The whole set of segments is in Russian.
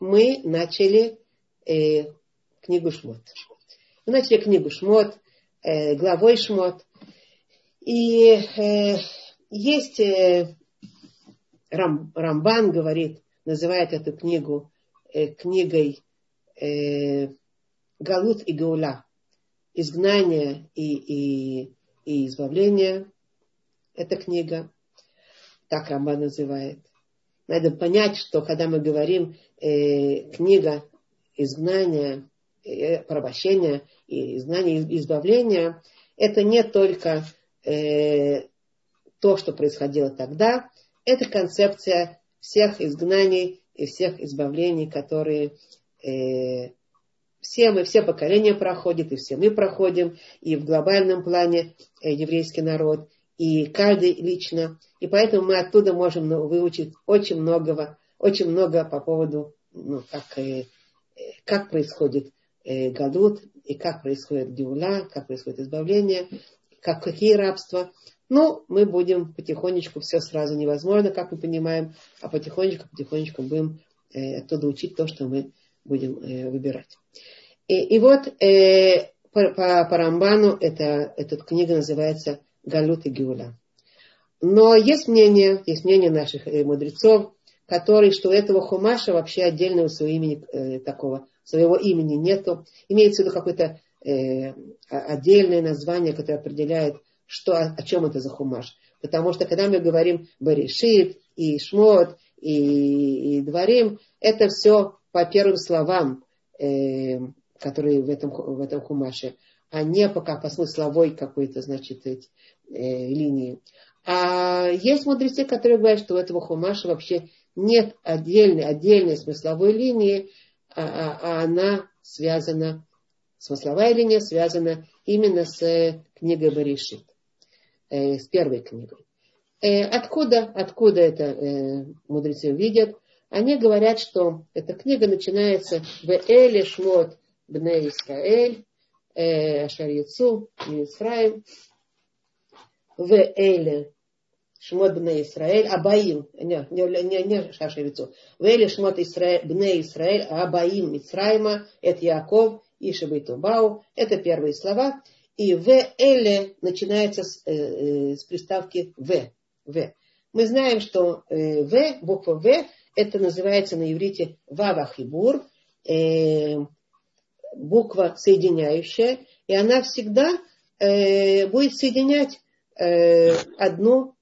мы начали э, книгу Шмот. Мы начали книгу Шмот, э, главой Шмот. И э, есть э, Рам, Рамбан говорит, называет эту книгу э, книгой э, Галут и Гаула. Изгнание и, и, и избавление. Эта книга. Так Рамбан называет. Надо понять, что когда мы говорим э, книга изгнания, э, порабощения, и изгнания, избавления, это не только э, то, что происходило тогда, это концепция всех изгнаний и всех избавлений, которые э, все мы, все поколения проходят, и все мы проходим, и в глобальном плане э, еврейский народ, и каждый лично. И поэтому мы оттуда можем ну, выучить очень многого, очень много по поводу, ну, как, э, как происходит э, Галут, и как происходит Геула, как происходит избавление, как, какие рабства. Ну, мы будем потихонечку, все сразу невозможно, как мы понимаем, а потихонечку, потихонечку будем э, оттуда учить то, что мы будем э, выбирать. И, и вот э, по, по, по Рамбану это, эта книга называется Галут и Геула. Но есть мнение, есть мнение наших э, мудрецов, которые, что у этого хумаша вообще отдельного своего имени э, такого, своего имени нету. Имеется в виду какое-то э, отдельное название, которое определяет, что, о, о чем это за хумаш. Потому что когда мы говорим Баришит и Шмот и, и Дворим, это все по первым словам, э, которые в этом, в этом хумаше, а не пока по смысловой какой-то, значит, э, линии. А есть мудрецы, которые говорят, что у этого хумаша вообще нет отдельной, отдельной смысловой линии, а, а, а она связана, смысловая линия связана именно с книгой Баришит, э, с первой книгой. Э, откуда, откуда это э, мудрецы видят? Они говорят, что эта книга начинается в Эле Шмот Бне Исраэль, э, Ашарьяцу, Исраиль, в Эле Шмот Бне Исраэль, Абаим, не, не, не, не Шашевицу, в Эле Шмот Исраэль, Бне Исраэль, Абаим Мицраима, это Яков, Ишибы Тубау, это первые слова. И в Эле начинается с, э, э, с приставки В. в. Мы знаем, что э, В, буква В, это называется на иврите Вавахибур, э, буква соединяющая, и она всегда э, будет соединять э, одно,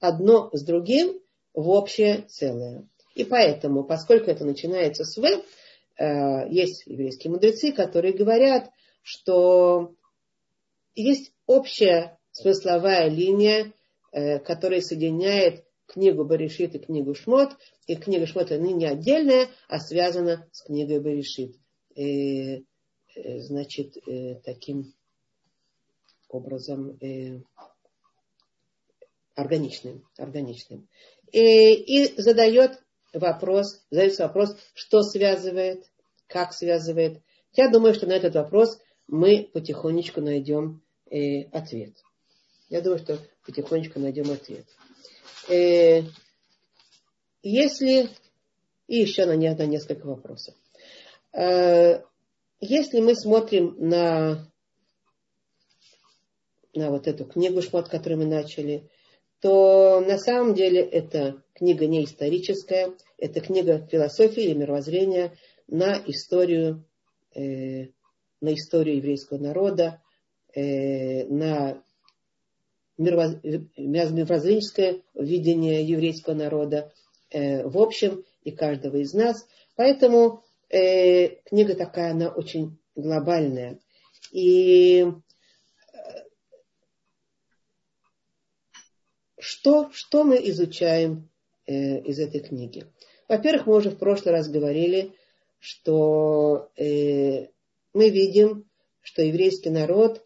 одно с другим в общее целое. И поэтому, поскольку это начинается с В, э, есть еврейские мудрецы, которые говорят, что есть общая смысловая линия, э, которая соединяет книгу Баришит и книгу Шмот. И книга Шмот она не отдельная, а связана с книгой Баришит. И, э, значит, таким образом органичным. органичным. И, и задает вопрос, задается вопрос, что связывает, как связывает. Я думаю, что на этот вопрос мы потихонечку найдем э, ответ. Я думаю, что потихонечку найдем ответ. Э, если... И еще на, на несколько вопросов. Э, если мы смотрим на, на вот эту книгу Шмот, которую мы начали, то на самом деле это книга не историческая, это книга философии и мировоззрения на историю, э, на историю еврейского народа, э, на мировоззренческое видение еврейского народа э, в общем и каждого из нас. Поэтому э, книга такая, она очень глобальная. И что, что мы изучаем э, из этой книги? Во-первых, мы уже в прошлый раз говорили, что э, мы видим, что еврейский народ,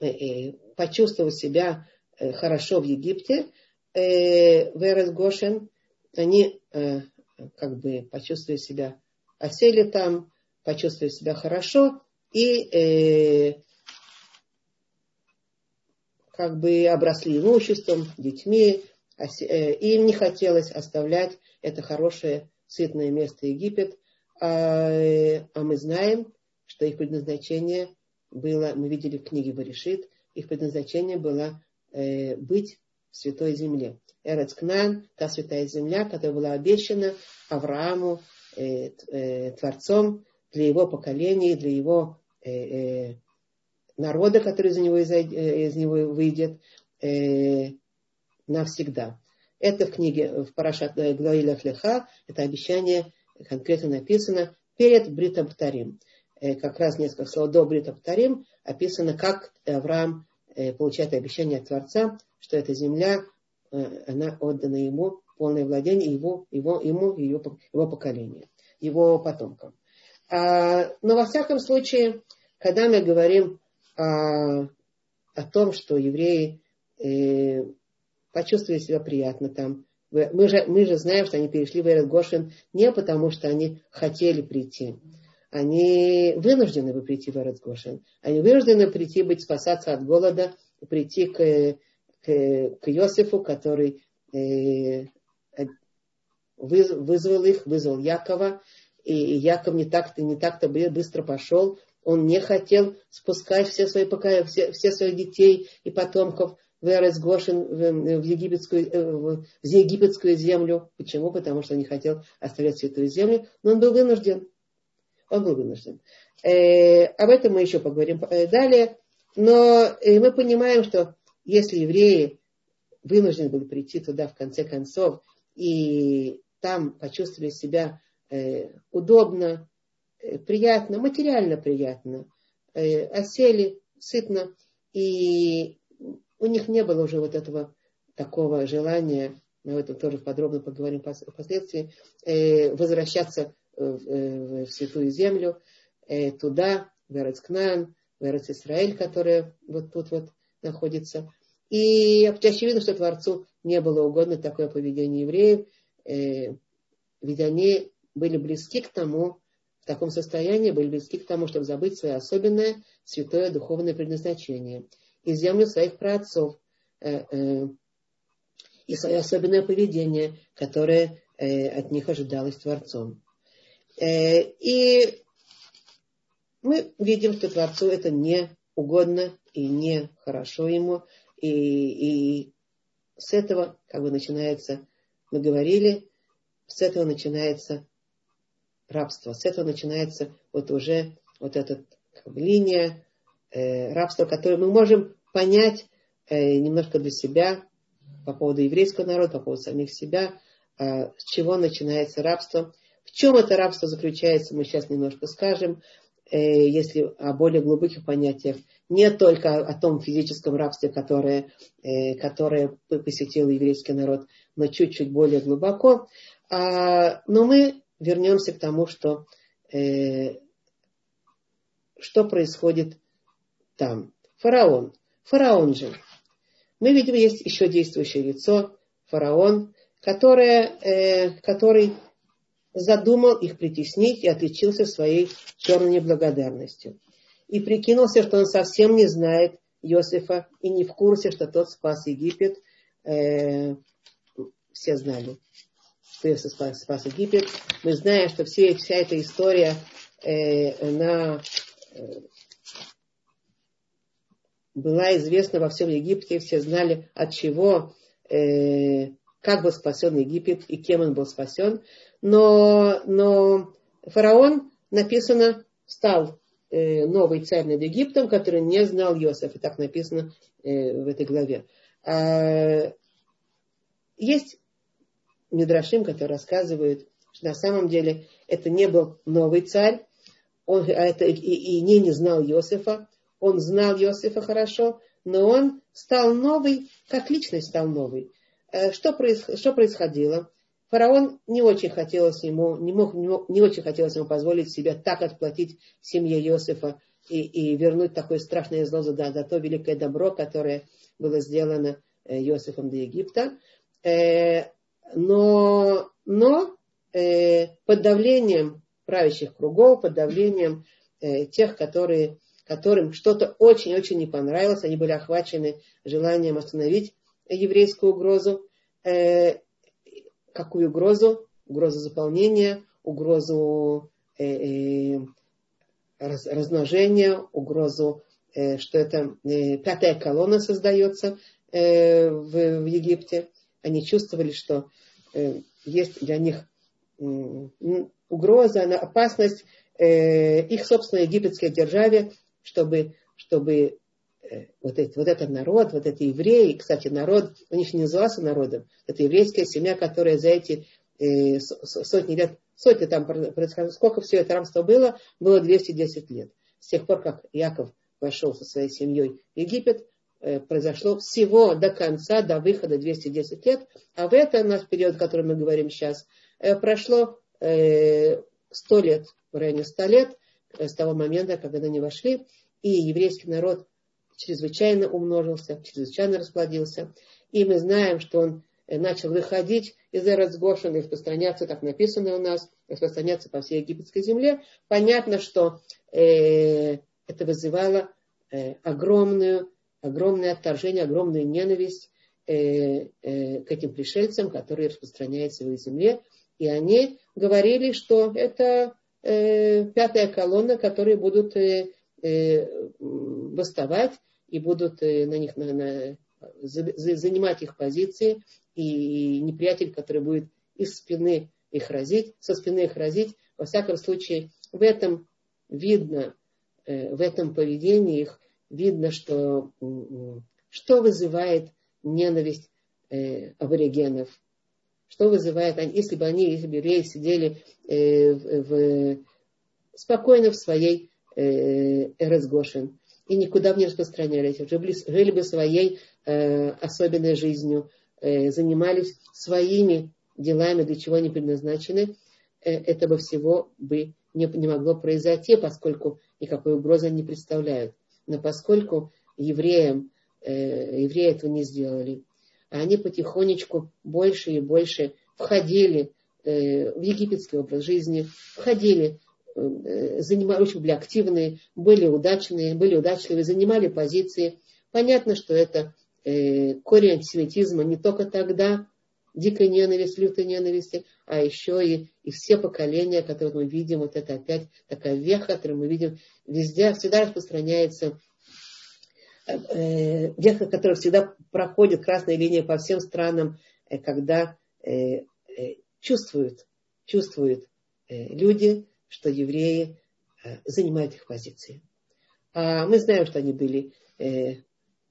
э, э, почувствовав себя Э, хорошо в Египте, э, Верес Гошин, они э, как бы почувствовали себя, осели там, почувствовали себя хорошо и как бы обросли имуществом, детьми, им не хотелось оставлять это хорошее, сытное место Египет, А, а мы знаем, что их предназначение было, мы видели в книге Баришит, их предназначение было э, быть в святой земле. Эрецкнан, та святая земля, которая была обещана Аврааму, э, э, Творцом, для его поколения, для его э, э, народа, который из него, э, из него выйдет э, навсегда. Это в книге, в Парашат э, Глоилях Леха, это обещание конкретно написано перед Бритом Птарим. Э, как раз несколько слов до Брита Птарим описано, как Авраам э, получает обещание от Творца, что эта земля, она отдана ему, полное владение его, его, ему его, его поколению, его потомкам. А, но во всяком случае, когда мы говорим о, о том, что евреи э, почувствовали себя приятно там, мы же, мы же знаем, что они перешли в Эрет Гошин не потому, что они хотели прийти. Они вынуждены бы прийти в Эрет Гошин. Они вынуждены прийти быть, спасаться от голода, прийти к, к, к Иосифу, который э, вызвал их, вызвал Якова, и Яков не так-то, не так-то быстро пошел, он не хотел спускать все свои, пока, все, все своих детей и потомков в Эрес в, в, египетскую, э, в египетскую землю. Почему? Потому что не хотел оставлять святую землю, но он был вынужден. Он был вынужден. Э, об этом мы еще поговорим э, далее. Но э, мы понимаем, что если евреи вынуждены были прийти туда в конце концов и там почувствовали себя э, удобно, приятно, материально приятно, э, осели сытно, и у них не было уже вот этого такого желания, мы об этом тоже подробно поговорим впоследствии, э, возвращаться в, в, в Святую Землю, э, туда, в Эрцкнан, в Эрц Исраэль, которая вот тут вот находится. И очевидно, что Творцу не было угодно такое поведение евреев, э, ведь они были близки к тому, в таком состоянии были близки к тому, чтобы забыть свое особенное святое духовное предназначение и землю своих праотцов э, э, и свое особенное поведение, которое э, от них ожидалось Творцом. И мы видим, что Творцу это не угодно и не хорошо ему, и, и с этого как бы начинается, мы говорили, с этого начинается рабство. С этого начинается вот уже вот эта как бы, линия э, рабства, которую мы можем понять э, немножко для себя по поводу еврейского народа, по поводу самих себя, э, с чего начинается рабство. В чем это рабство заключается, мы сейчас немножко скажем, э, если о более глубоких понятиях, не только о том физическом рабстве, которое, э, которое посетил еврейский народ, но чуть-чуть более глубоко. А, но мы вернемся к тому, что, э, что происходит там. Фараон. Фараон же. Мы видим, есть еще действующее лицо, фараон, которое, э, который задумал их притеснить и отличился своей черной неблагодарностью. И прикинулся, что он совсем не знает Иосифа и не в курсе, что тот спас Египет. Э, все знали что спас, спас Египет. Мы знаем, что все, вся эта история, э, она э, была известна во всем Египте, все знали от чего, э, как был спасен Египет и кем он был спасен. Но, но фараон, написано, стал э, новый царь над Египтом, который не знал Иосифа. И так написано э, в этой главе. А, есть Мидрашим, который рассказывает, что на самом деле это не был новый царь, он а это, и, и не, не знал Иосифа, он знал Иосифа хорошо, но он стал новый, как личность стал новый. Э, что, проис, что происходило? Фараон не очень хотелось ему, не, мог, не, мог, не очень хотелось ему позволить себе так отплатить семье Иосифа и, и вернуть такое страшное зло за, за то великое добро, которое было сделано э, Иосифом до Египта. Э, но, но э, под давлением правящих кругов, под давлением э, тех, которые, которым что-то очень-очень не понравилось, они были охвачены желанием остановить еврейскую угрозу. Э, какую угрозу? Угрозу заполнения, угрозу э, раз, размножения, угрозу, что это пятая колонна создается в, в Египте. Они чувствовали, что есть для них угроза, опасность их собственной египетской державе, чтобы, чтобы вот, эти, вот этот народ, вот это евреи, кстати, народ, у них не назывался народом, это еврейская семья, которая за эти э, сотни лет, сотни там происходило, сколько все это рабство было, было 210 лет. С тех пор, как Яков вошел со своей семьей в Египет, э, произошло всего до конца, до выхода 210 лет, а в этом наш период, о котором мы говорим сейчас, э, прошло э, 100 лет, в районе 100 лет, э, с того момента, когда они вошли, и еврейский народ чрезвычайно умножился, чрезвычайно расплодился. И мы знаем, что он э, начал выходить из Эрцгошина и распространяться, так написано у нас, распространяться по всей египетской земле. Понятно, что э, это вызывало э, огромную, огромное отторжение, огромную ненависть э, э, к этим пришельцам, которые распространяются в земле. И они говорили, что это э, пятая колонна, которые будут э, Э, восставать и будут э, на них на, на, занимать их позиции, и неприятель, который будет из спины их разить, со спины их разить, во всяком случае, в этом видно, э, в этом поведении их видно, что, что вызывает ненависть аборигенов, что вызывает, если бы они, если бы евреи сидели в, в, спокойно в своей Э, Эрес Гошин, и никуда бы не распространялись, жили, жили бы своей э, особенной жизнью, э, занимались своими делами, для чего они предназначены, э, этого всего бы не, не могло произойти, поскольку никакой угрозы они не представляют. Но поскольку евреям, э, евреи этого не сделали, они потихонечку больше и больше входили э, в египетский образ жизни, входили Э, занимали, очень были активные, были удачные, были удачливые, занимали позиции. Понятно, что это э, корень антисемитизма не только тогда, дикой ненависти, лютой ненависти, а еще и, и все поколения, которые мы видим, вот это опять такая веха, которую мы видим везде, всегда распространяется э, веха, которая всегда проходит красная линия по всем странам, э, когда э, э, чувствуют, чувствуют э, люди, что евреи э, занимают их позиции. А мы знаем, что они были э,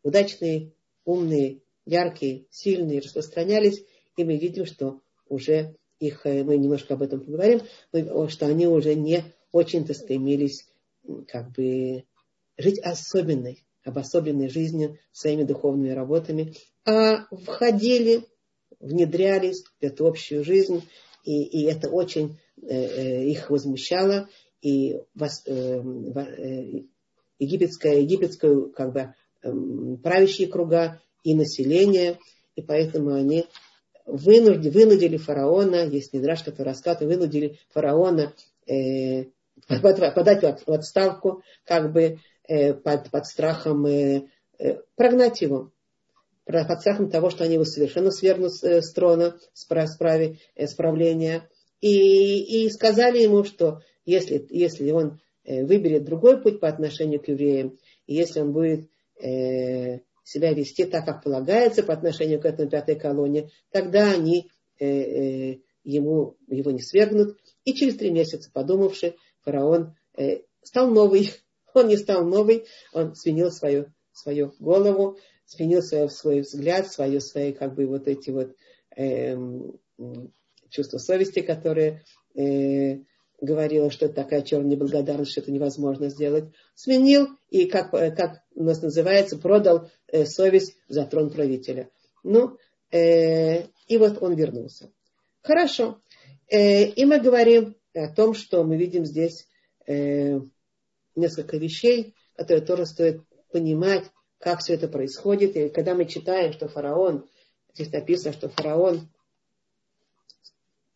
удачные, умные, яркие, сильные, распространялись, и мы видим, что уже их, э, мы немножко об этом поговорим, что они уже не очень-то стремились как бы жить особенной, обособленной жизнью, своими духовными работами, а входили, внедрялись в эту общую жизнь, и, и это очень Э, э, их возмущало, и э, египетская, египетскую как бы эм, правящие круга и население, и поэтому они вынудили, вынудили фараона, есть Мидраш, который рассказывает, вынудили фараона э, подать в отставку, как бы э, под, под страхом э, прогнать его, под страхом того, что они его совершенно свергнут с трона, с, праве, с правления, и, и сказали ему, что если, если он э, выберет другой путь по отношению к евреям, и если он будет э, себя вести так, как полагается по отношению к этой пятой колонии, тогда они э, э, ему, его не свергнут. И через три месяца, подумавши, фараон э, стал новый. Он не стал новый, он сменил свою, свою голову, сменил свой, свой взгляд, свою, свои как бы вот эти вот э, чувство совести, которое э, говорило, что это такая черная неблагодарность, что это невозможно сделать, сменил и, как, как у нас называется, продал э, совесть за трон правителя. Ну, э, и вот он вернулся. Хорошо. Э, и мы говорим о том, что мы видим здесь э, несколько вещей, которые тоже стоит понимать, как все это происходит. И когда мы читаем, что фараон, здесь написано, что фараон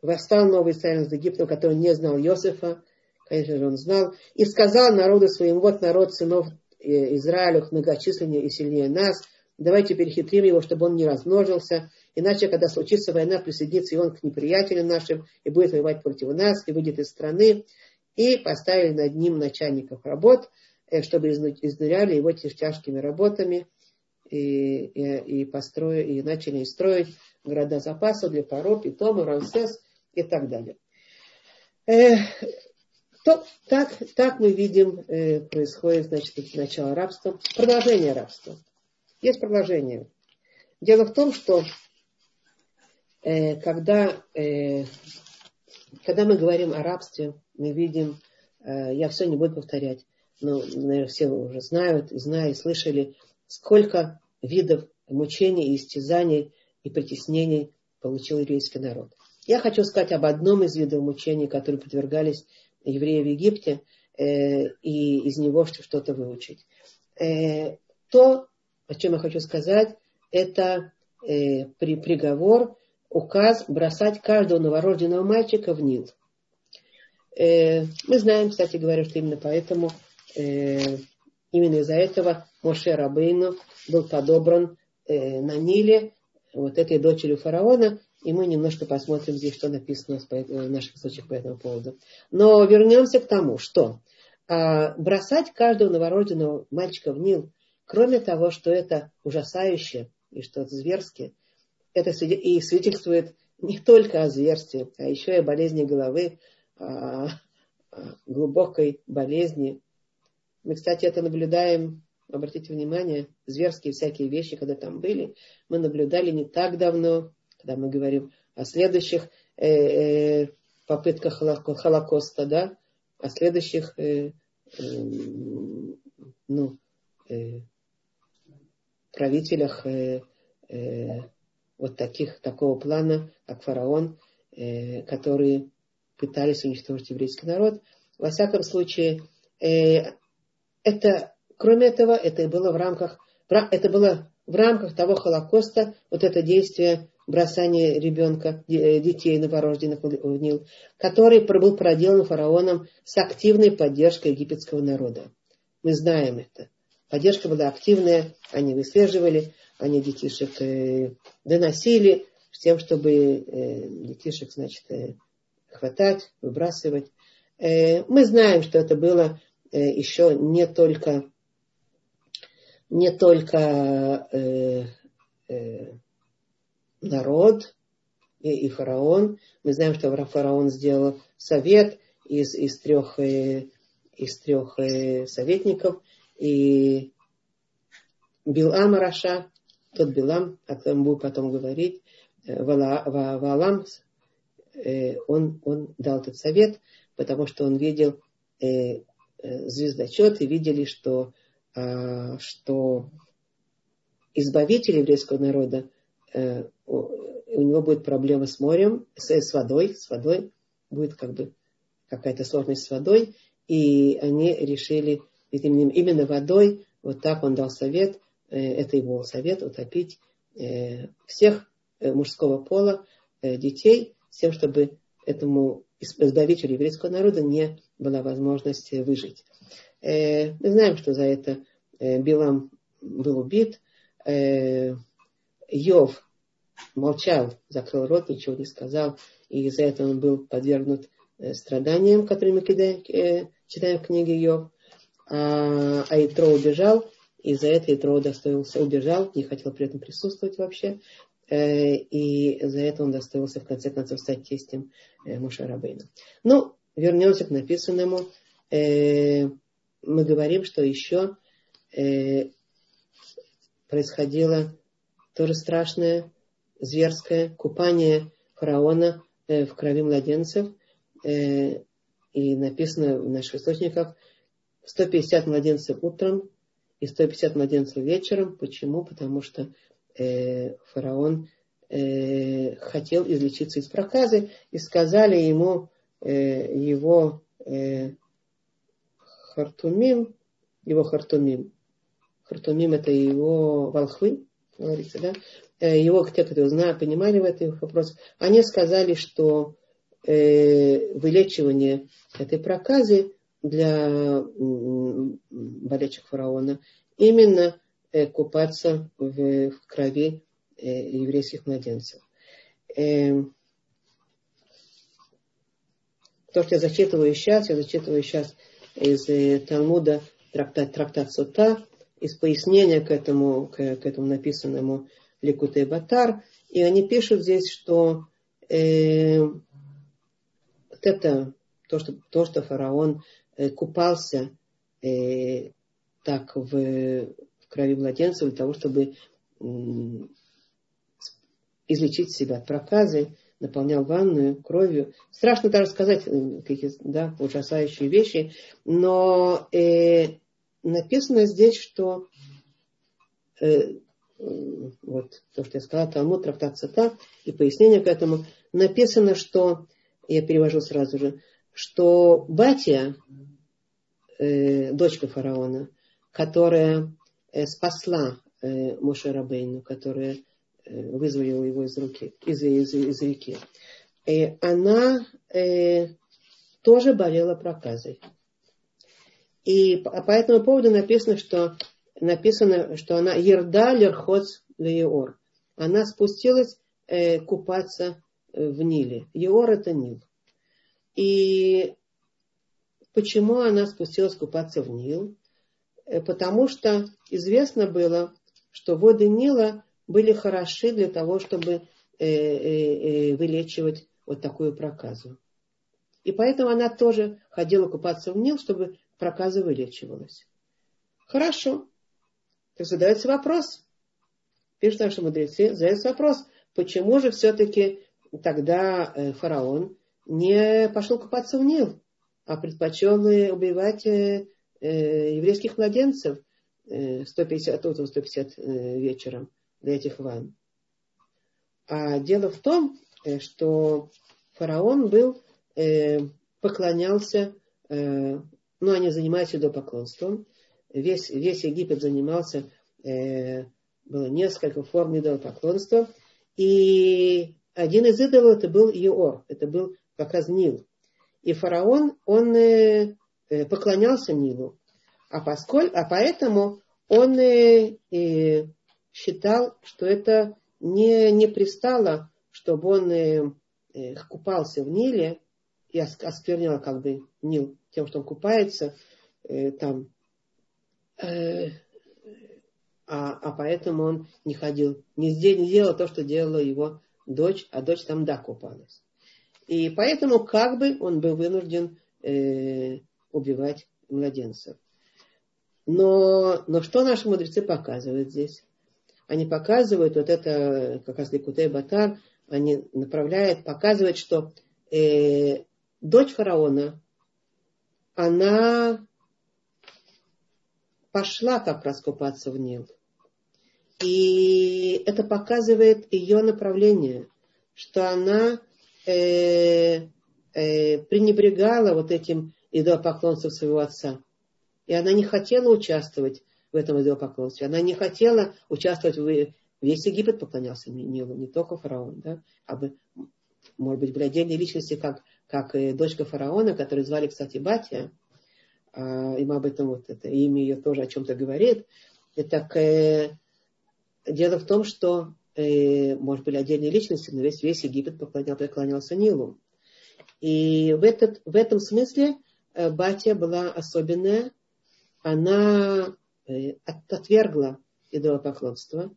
восстал новый царь из Египта, который не знал Иосифа, конечно же, он знал, и сказал народу своим, вот народ сынов Израиля многочисленнее и сильнее нас, давайте перехитрим его, чтобы он не размножился, иначе, когда случится война, присоединится и он к неприятелям нашим, и будет воевать против нас, и выйдет из страны. и поставили над ним начальников работ, э, чтобы изнуряли его тяжкими работами и, и, и, построили, и начали строить города запаса для Паро, Питома, Рамсес и так далее. То, так, так мы видим, э, происходит значит, начало рабства, продолжение рабства. Есть продолжение. Дело в том, что э, когда, э, когда мы говорим о рабстве, мы видим, э, я все не буду повторять, но, наверное, все уже знают, и знают, и слышали, сколько видов мучений, истязаний и притеснений получил еврейский народ. Я хочу сказать об одном из видов мучений, которые подвергались евреи в Египте, э, и из него что-то выучить. Э, то, о чем я хочу сказать, это э, при, приговор, указ бросать каждого новорожденного мальчика в Нил. Э, мы знаем, кстати говоря, что именно поэтому, э, именно из-за этого Моше Рабейну был подобран э, на Ниле вот этой дочерью фараона, и мы немножко посмотрим здесь, что написано в наших источниках по этому поводу. Но вернемся к тому, что а, бросать каждого новорожденного мальчика в Нил, кроме того, что это ужасающе и что это зверски, это и свидетельствует не только о зверстве, а еще и о болезни головы, о глубокой болезни. Мы, кстати, это наблюдаем обратите внимание, зверские всякие вещи, когда там были, мы наблюдали не так давно, когда мы говорим о следующих э, э, попытках Холокоста, да, о следующих э, э, ну, правителях вот таких, такого плана, как фараон, которые пытались уничтожить еврейский народ. Во всяком случае, это Кроме этого, это было в рамках, это было в рамках того Холокоста, вот это действие бросания ребенка, э, детей новорожденных в Нил, который был проделан фараоном с активной поддержкой египетского народа. Мы знаем это. Поддержка была активная, они выслеживали, они детишек э, доносили с тем, чтобы э, детишек, значит, хватать, выбрасывать. Мы знаем, что это было еще не только не только э, э, народ и, и фараон. Мы знаем, что фараон сделал совет из, из трех, э, из трех э, советников. И Билам Раша, тот Билам, о котором будем потом говорить, э, Валам, э, он, он дал этот совет, потому что он видел звездочет и видели, что а, что избавитель еврейского народа, у него будет проблема с морем, с, с водой, с водой, будет как бы какая-то сложность с водой, и они решили именно, водой, вот так он дал совет, э, это его совет, утопить э, всех мужского пола детей, с тем, чтобы этому избавителю еврейского народа не была возможность выжить. Э, мы знаем, что за это э, Билам был убит. Э, Йов молчал, закрыл рот, ничего не сказал, и из-за этого он был подвергнут страданиям, которые мы читаем в книге Йов. А, а Итро убежал, и за это Итро удостоился, убежал, не хотел при этом присутствовать вообще. И за это он достоился в конце концов стать тестем Мушарабейна. Ну, вернемся к написанному мы говорим, что еще э, происходило тоже страшное, зверское купание фараона э, в крови младенцев. Э, и написано в наших источниках 150 младенцев утром и 150 младенцев вечером. Почему? Потому что э, фараон хотел излечиться из проказы, и сказали ему его Хартумим, его Хартумим. Хартумим это его волхвы, говорится, да? Э, его, те, кто знают, понимали в этих вопросах, они сказали, что э, вылечивание этой проказы для болельщик фараона именно э, купаться в, в крови еврейских младенцев. То, что я зачитываю сейчас, я зачитываю сейчас из Талмуда трактат, трактат Сута, из пояснения к этому, к, к этому написанному Ликуте Батар. И они пишут здесь, что э, вот это то, что, то, что фараон э, купался э, так в, в крови младенца для того, чтобы э, излечить себя от проказы, наполнял ванную кровью. Страшно даже сказать э, какие да, ужасающие вещи, но э, написано здесь, что э, вот то, что я сказала, Талмуд, Трафтат Сата и пояснение к этому, написано, что, я перевожу сразу же, что Батия, э, дочка фараона, которая э, спасла э, Моше Рабейну, которая э, вызволила его из, руки, из, из, из реки, э, она э, тоже болела проказой. И по этому поводу написано, что написано, что она ерда лерхоц леор. Она спустилась э, купаться э, в Ниле. Еор это Нил. И почему она спустилась купаться в Нил? Э, потому что известно было, что воды Нила были хороши для того, чтобы э, э, вылечивать вот такую проказу. И поэтому она тоже ходила купаться в Нил, чтобы проказа вылечивалась. Хорошо. Так задается вопрос. Пишут наши мудрецы, задается вопрос, почему же все-таки тогда э, фараон не пошел купаться в Нил, а предпочел убивать э, э, еврейских младенцев 150 утром, 150 вечером для этих ван. А дело в том, что фараон был, поклонялся, ну, они занимались идолопоклонством, весь, весь Египет занимался, э, было несколько форм идолопоклонства, и один из идолов это был Йоор, это был как раз Нил. И фараон, он э, э, поклонялся Нилу, а, поскольку, а поэтому он э, э, считал, что это не, не пристало, чтобы он э, э, купался в Ниле и осквернял как бы Нил тем, что он купается э, там Э, а, а поэтому он не ходил, не делал то, что делала его дочь, а дочь там да купалась. И поэтому как бы он был вынужден э, убивать младенцев. Но, но что наши мудрецы показывают здесь? Они показывают вот это, как раз Ликутей Батар, они направляют, показывают, что э, дочь фараона, она пошла как раз купаться в Нил. И это показывает ее направление, что она э, э, пренебрегала вот этим идолопоклонством своего отца. И она не хотела участвовать в этом идолопоклонстве. Она не хотела участвовать в... Весь Египет поклонялся Нилу, не только фараон. Да? А бы, может быть, были отдельные личности, как, как дочка фараона, которую звали, кстати, Батия – а, и мы об этом вот это имя ее тоже о чем-то говорит. И так э, дело в том, что э, может были отдельные личности, но весь, весь Египет поклонял, поклонялся Нилу. И в, этот, в этом смысле э, Батия была особенная. Она э, отвергла идолопоклонство,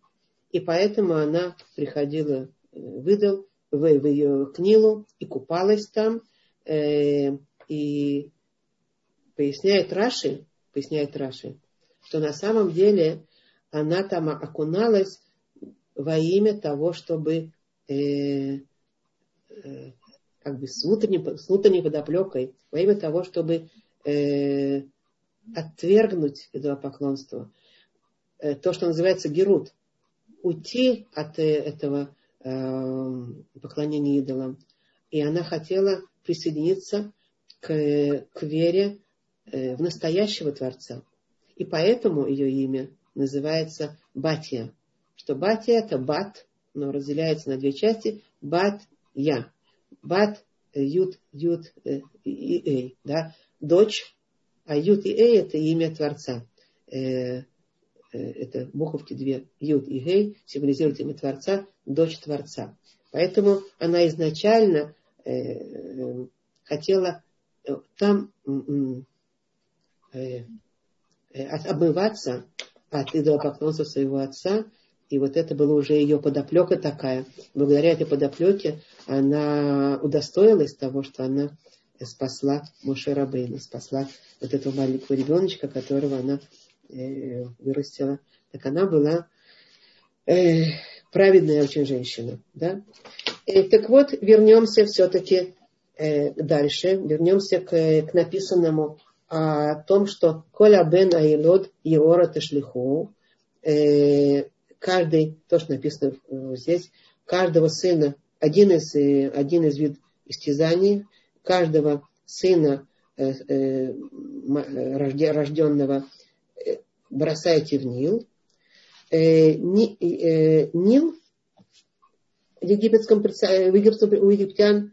и поэтому она приходила э, выдал в, в ее Нилу и купалась там, э, и поясняет Раши, поясняет Раши, что на самом деле она там окуналась во имя того, чтобы э, э, как бы с внутренней, с внутренней подоплекой, во имя того, чтобы э, отвергнуть идолопоклонство, э, то, что называется герут, уйти от э, этого э, поклонения идолам. И она хотела присоединиться к, к вере Э, в настоящего Творца. И поэтому ее имя называется Батия. Что Батия это Бат, но разделяется на две части. Бат Я. Бат Ют, Ют э, и Эй. Да? Дочь, а Ют и Эй это имя Творца. Э, это буковки две, Юд и Гей, символизируют имя Творца, дочь Творца. Поэтому она изначально хотела там обмываться от идолопоклонства своего отца. И вот это было уже ее подоплека такая. Благодаря этой подоплеке она удостоилась того, что она спасла Моше Рабейна, спасла вот этого маленького ребеночка, которого она э, вырастила. Так она была э, праведная очень женщина. Да? Э, так вот, вернемся все-таки э, дальше, вернемся к, к написанному о том, что Коля бен Айлод Еора Ташлиху, э, каждый, то, что написано здесь, каждого сына, один из, э, один из вид истязаний, каждого сына э, рожденного бросайте в Нил. Ни, Нил в египетском, в египетском, у египтян,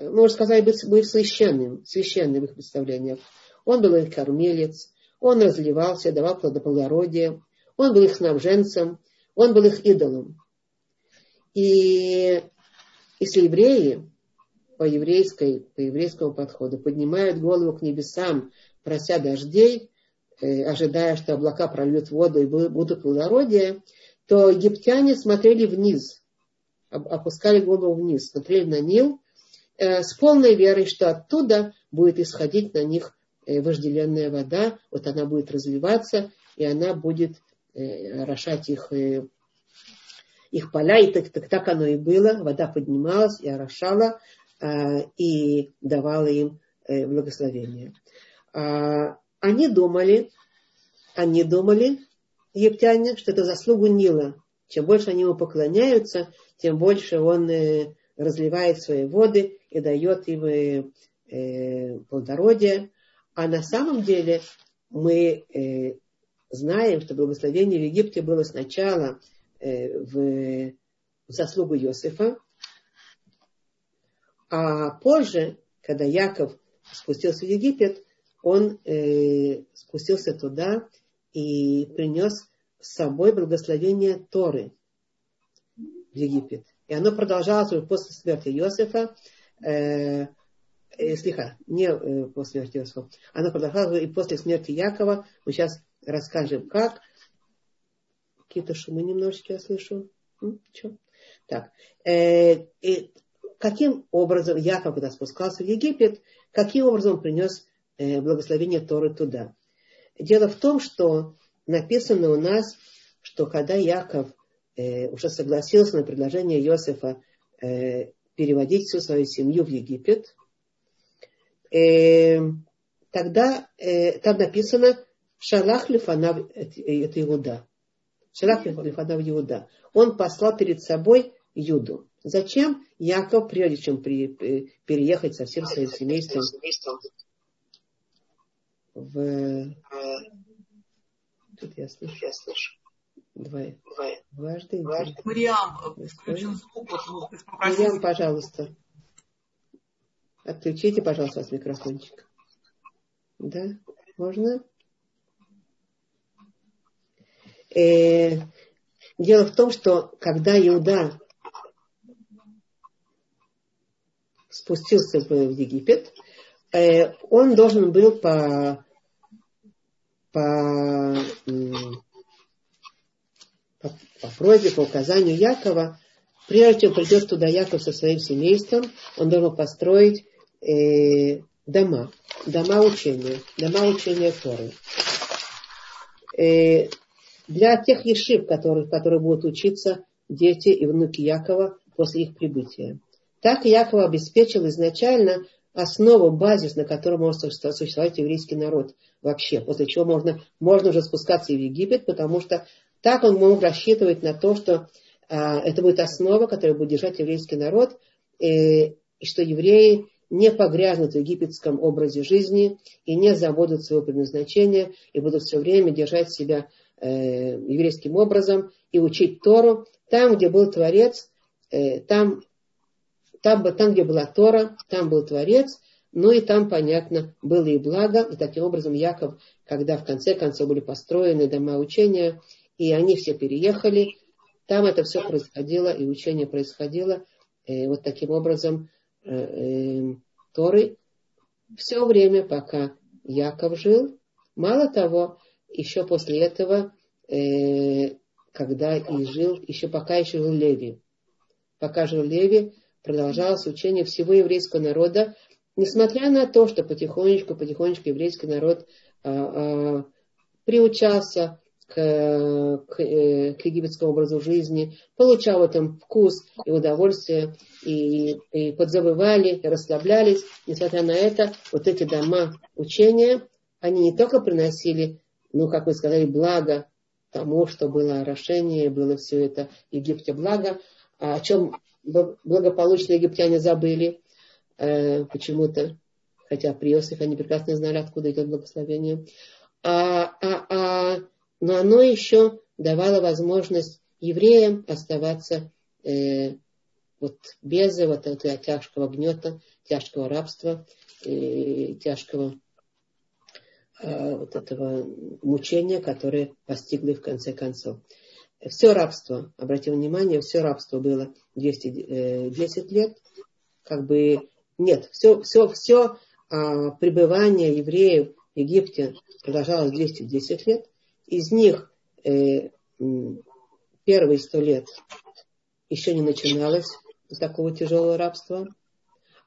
можно сказать, был священным, священным в их представлениях. Он был их кормилец, он разливался, давал плодоплодородие, он был их снабженцем, он был их идолом. И если евреи по, еврейской, по еврейскому подходу поднимают голову к небесам, прося дождей, э, ожидая, что облака прольют воду и будут плодородие, то египтяне смотрели вниз, опускали голову вниз, смотрели на Нил э, с полной верой, что оттуда будет исходить на них вожделенная вода, вот она будет развиваться, и она будет э, орошать их, э, их поля. И так, так, так оно и было. Вода поднималась и орошала, и давала им благословение. А, они думали, они думали, египтяне, что это заслугу Нила. Чем больше они ему поклоняются, тем больше он разливает свои воды и дает им плодородие. А на самом деле мы э, знаем, что благословение в Египте было сначала э, в, в заслугу Иосифа, а позже, когда Яков спустился в Египет, он э, спустился туда и принес с собой благословение Торы в Египет. И оно продолжалось уже после смерти Иосифа. Э, э, слиха, не э, после Иосифа. Она продолжалась и после смерти Якова. Мы сейчас расскажем, как. Какие-то шумы немножечко я слышу. М? Че? Так. Э, и каким образом Яков, когда спускался в Египет, каким образом он принес э, благословение Торы туда? Дело в том, что написано у нас, что когда Яков э, уже согласился на предложение Иосифа э, переводить всю свою семью в Египет, э, тогда э, там написано Шалах Лифанав, это Иуда. Шалах Лифанав Иуда. Он послал перед собой Юду. Зачем Яков, прежде чем при, э, переехать со всем своим семейством в... Тут я слышу. Я слышу. Двое. Дважды. Мариам, включил звук. Мариам, пожалуйста. Отключите, пожалуйста, вас микрофончик. Да, можно? Э, дело в том, что когда Иуда спустился в Египет, э, он должен был по, по, по, по просьбе, по указанию Якова, прежде чем придет туда Яков со своим семейством, он должен построить э, дома, дома учения, дома учения Торы. Э, для тех ешив, которые, которые будут учиться дети и внуки Якова после их прибытия. Так Яков обеспечил изначально основу, базис, на котором может существовать еврейский народ вообще, после чего можно, можно уже спускаться в Египет, потому что так он мог рассчитывать на то, что а, это будет основа, которая будет держать еврейский народ, э, и что евреи не погрязнут в египетском образе жизни и не забудут своего предназначения и будут все время держать себя э, еврейским образом и учить Тору там, где был Творец, э, там, там, там, где была Тора, там был Творец, ну и там, понятно, было и благо. И таким образом Яков, когда в конце концов были построены дома учения, и они все переехали, там это все происходило, и учение происходило. И вот таким образом Э, э, Торы все время, пока Яков жил. Мало того, еще после этого, э, когда и жил, еще пока еще жил Леви. Пока жил Леви, продолжалось учение всего еврейского народа, несмотря на то, что потихонечку, потихонечку еврейский народ а, а, приучался к, к, э, к египетскому образу жизни, получал в этом вкус и удовольствие, и, и подзабывали, и расслаблялись. Несмотря на это, вот эти дома учения, они не только приносили, ну, как мы сказали, благо тому, что было орошение, было все это Египте благо, а о чем благополучные египтяне забыли э, почему-то, хотя при Иосифе они прекрасно знали, откуда идет благословение. А, а, а но оно еще давало возможность евреям оставаться э, вот без вот этого тяжкого гнета, тяжкого рабства, э, тяжкого э, вот этого мучения, которое постигло их в конце концов. Все рабство, обратим внимание, все рабство было 210 э, лет, как бы нет, все, все, все а, пребывание евреев в Египте продолжалось 210 лет, из них э, первые сто лет еще не начиналось такого тяжелого рабства,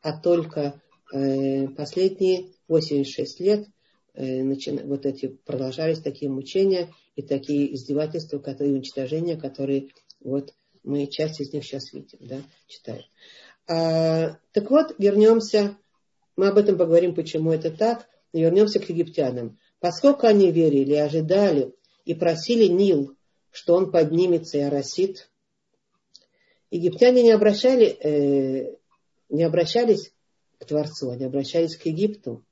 а только э, последние 86 лет э, вот эти продолжались такие мучения и такие издевательства, которые, уничтожения, которые вот мы часть из них сейчас видим, да, читаем. А, так вот, вернемся, мы об этом поговорим, почему это так, вернемся к египтянам. Поскольку они верили, ожидали и просили Нил, что он поднимется и оросит, египтяне не, обращали, э, не обращались к Творцу, они обращались к Египту.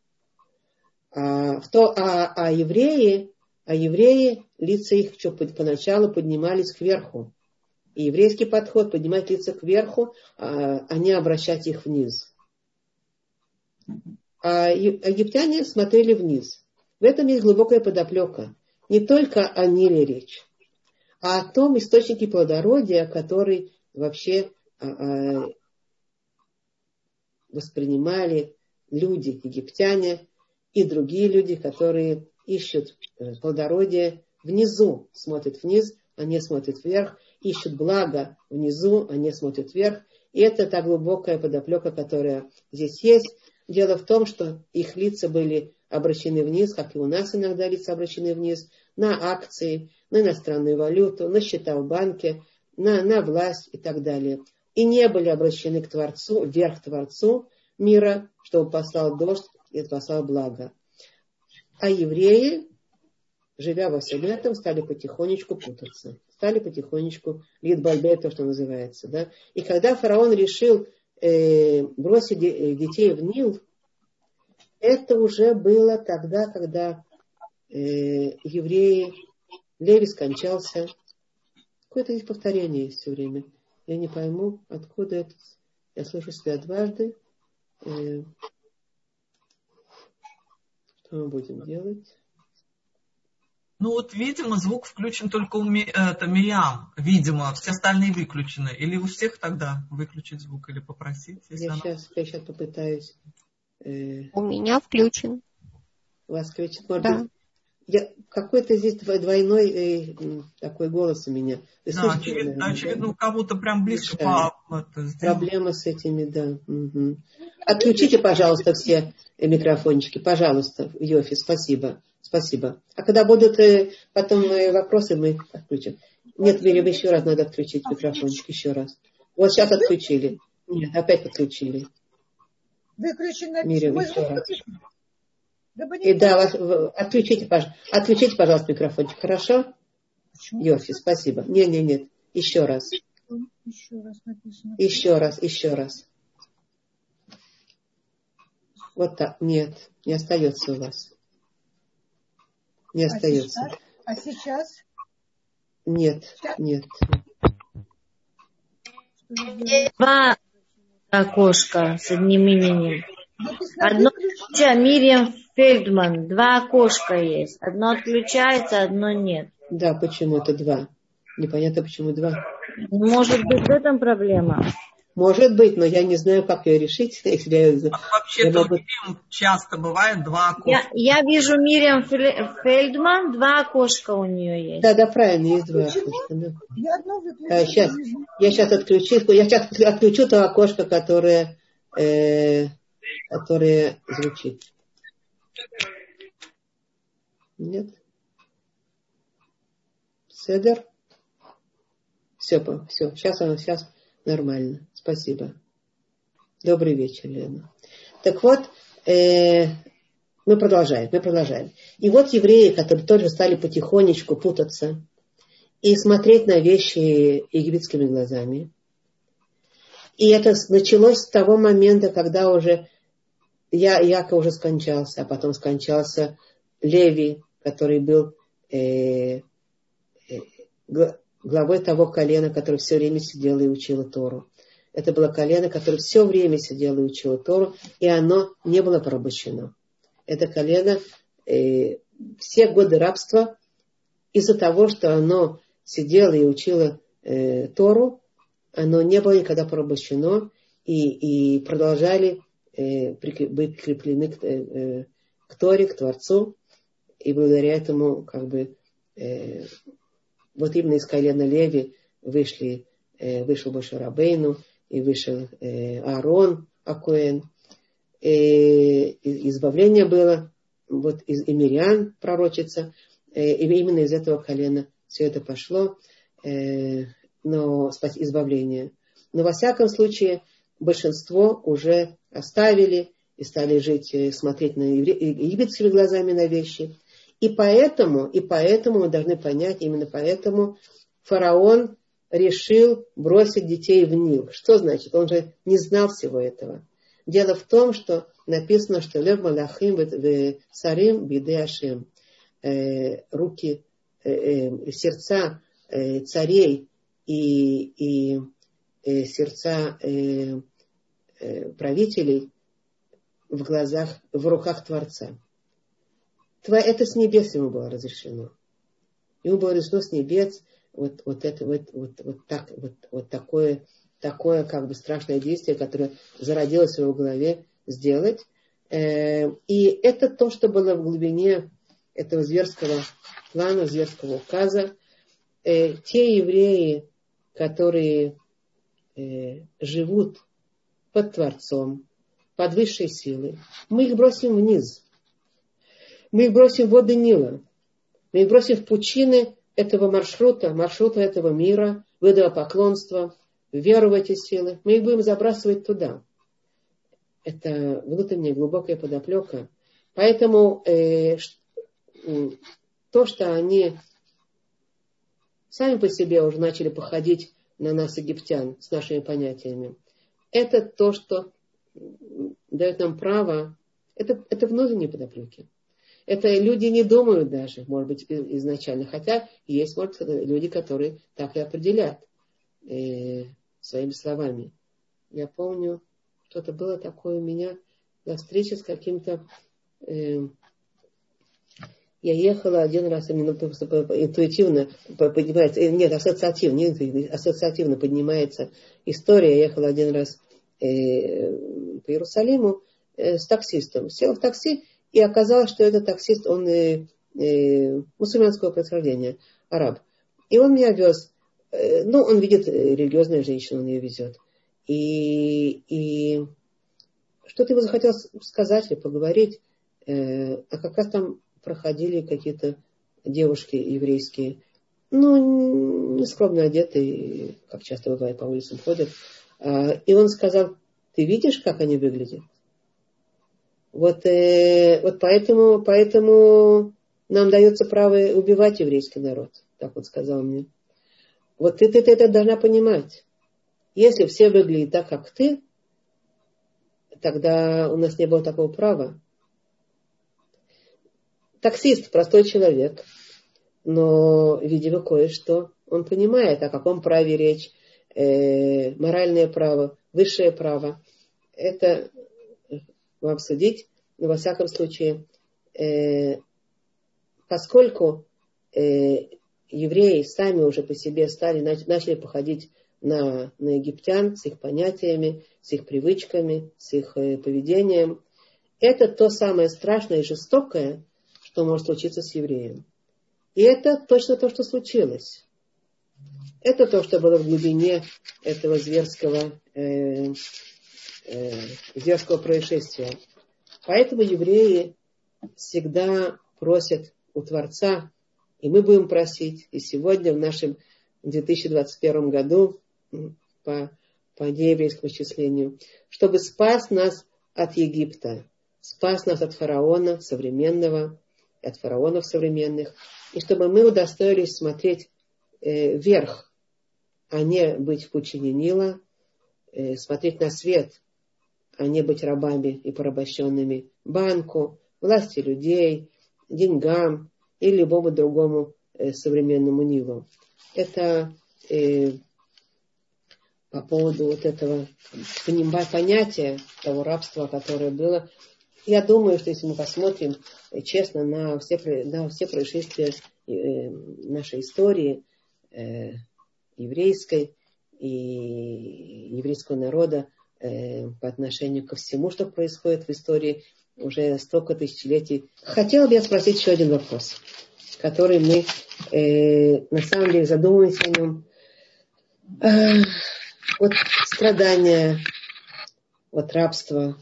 А, в то, а, а евреи, а евреи, лица их что, поначалу поднимались кверху. И еврейский подход поднимать лица кверху, а, а не обращать их вниз. А египтяне смотрели вниз. В этом есть глубокая подоплека. Не только о Ниле речь, а о том источнике плодородия, который вообще а, а, воспринимали люди, египтяне и другие люди, которые ищут э, плодородие внизу, смотрят вниз, а не смотрят вверх, ищут благо внизу, а не смотрят вверх. И это та глубокая подоплека, которая здесь есть. Дело в том, что их лица были обращены вниз, как и у нас иногда лица обращены вниз, на акции, на иностранную валюту, на счета в банке, на, на власть и так далее. И не были обращены к Творцу, вверх Творцу мира, чтобы послал дождь и послал благо. А евреи, живя во всем этом, стали потихонечку путаться. Стали потихонечку литбальбе, то, что называется. Да? И когда фараон решил э, бросить детей в Нил, это уже было тогда, когда э, евреи, Леви скончался. Какое-то здесь повторение есть все время. Я не пойму, откуда это. Я слышу себя дважды. Э, что мы будем делать? Ну вот, видимо, звук включен только у Ми, это, Мириам. Видимо, все остальные выключены. Или у всех тогда выключить звук или попросить? Я, она... сейчас, я сейчас попытаюсь у меня включен. У вас включен? Может да. быть, я, какой-то здесь двойной э, такой голос у меня. Вы да, слышите, очевидно, очевидно, у кого-то прям близко по... Проблема с этими, да. Угу. Отключите, пожалуйста, все микрофончики. Пожалуйста, Йофи, спасибо. Спасибо. А когда будут э, потом э, вопросы, мы отключим. Нет, Мирим, еще раз надо отключить микрофончик, еще раз. Вот сейчас отключили. Нет, опять отключили выключена. Мирим, еще раз. И да, вас, отключите, пожалуйста, отключите, пожалуйста, микрофончик, хорошо? Почему? Йофи, спасибо. Нет, нет, нет. Еще раз. Еще раз написано. Еще раз, еще раз. Вот так. Нет, не остается у вас. Не а остается. Сейчас? А сейчас? Нет, сейчас? нет. Два окошко с одним именем. Одно Мириам Фельдман. Два окошка есть. Одно отключается, одно нет. Да, почему это два? Непонятно, почему два. Может быть, в этом проблема. Может быть, но я не знаю, как ее решить. Вообще-то могу... часто бывает два окошка. Я, я вижу Мириам Фельдман, два окошка у нее есть. Да, да, правильно, есть два окошка. Да. А, сейчас, я сейчас отключу, я сейчас отключу то окошко, которое, э, которое звучит. Нет? Седер? Все, все, сейчас оно, сейчас нормально. Спасибо. Добрый вечер, Лена. Так вот, э, мы продолжаем, мы продолжаем. И вот евреи, которые тоже стали потихонечку путаться и смотреть на вещи египетскими глазами. И это началось с того момента, когда уже я, Яков уже скончался, а потом скончался Леви, который был э, э, главой того колена, который все время сидел и учил Тору. Это было колено, которое все время сидело и учило Тору, и оно не было порабощено. Это колено э, все годы рабства из-за того, что оно сидело и учило э, Тору, оно не было никогда порабощено и, и продолжали э, быть прикреплены к, э, э, к Торе, к Творцу. И благодаря этому как бы э, вот именно из колена Леви вышли, э, вышел Боша Рабейну, и вышел э, Аарон Акуэн. И избавление было вот из Имирян пророчица, э, и именно из этого колена все это пошло, э, но избавление. Но во всяком случае большинство уже оставили и стали жить, смотреть на египетскими глазами на вещи. И поэтому, и поэтому мы должны понять, именно поэтому фараон решил бросить детей в Нил. Что значит? Он же не знал всего этого. Дело в том, что написано, что Лев Малахим Сарим Биде Ашем. Э, руки, э, э, сердца царей и, и сердца правителей в глазах, в руках Творца. Это с небес ему было разрешено. Ему было разрешено с небес вот, вот это вот, вот, вот, так, вот, вот такое, такое как бы страшное действие, которое зародилось в его голове сделать. Э, и это то, что было в глубине этого зверского плана, зверского указа. Э, те евреи, которые э, живут под Творцом, под высшей силой, мы их бросим вниз. Мы их бросим в воды Нила. Мы их бросим в пучины этого маршрута, маршрута этого мира, в поклонства, веру в эти силы, мы их будем забрасывать туда. Это внутренняя глубокая подоплека. Поэтому э, то, что они сами по себе уже начали походить на нас, египтян, с нашими понятиями, это то, что дает нам право, это, это внутренние подоплеки. Это люди не думают даже, может быть, изначально. Хотя есть, может, люди, которые так и определяют э, своими словами. Я помню, что-то было такое у меня на встрече с каким-то... Э, я ехала один раз, именно интуитивно поднимается, э, нет, ассоциативно, не ассоциативно поднимается история. Я ехала один раз э, по Иерусалиму э, с таксистом. Села в такси, и оказалось, что этот таксист, он э, э, мусульманского происхождения, араб. И он меня вез. Э, ну, он видит э, религиозную женщину, он ее везет. И, и что-то ему захотелось сказать или поговорить. Э, а как раз там проходили какие-то девушки еврейские, ну, нескромно одетые, как часто бывает, по улицам ходят. А, и он сказал, ты видишь, как они выглядят? Вот, э, вот поэтому, поэтому нам дается право убивать еврейский народ, так он сказал мне. Вот ты, ты, ты это должна понимать. Если все выглядят так, как ты, тогда у нас не было такого права. Таксист, простой человек, но, видимо, кое-что он понимает, о каком праве речь, э, моральное право, высшее право. Это вам судить, но во всяком случае, э, поскольку э, евреи сами уже по себе стали, начали походить на, на египтян с их понятиями, с их привычками, с их э, поведением. Это то самое страшное и жестокое, что может случиться с евреем. И это точно то, что случилось. Это то, что было в глубине этого зверского, э, э, происшествия. Поэтому евреи всегда просят у Творца, и мы будем просить, и сегодня в нашем 2021 году по, по нееврейскому исчислению, чтобы спас нас от Египта, спас нас от фараона современного, от фараонов современных, и чтобы мы удостоились смотреть э, вверх, а не быть в пучине Нила, э, смотреть на свет, а не быть рабами и порабощенными банку, власти людей, деньгам и любому другому э, современному Нилу. Это э, по поводу вот этого понятия того рабства, которое было. Я думаю, что если мы посмотрим э, честно на все, на все происшествия э, нашей истории э, еврейской и еврейского народа по отношению ко всему, что происходит в истории уже столько тысячелетий. Хотела бы я спросить еще один вопрос, который мы на самом деле задумываемся о нем вот страдания, вот рабство,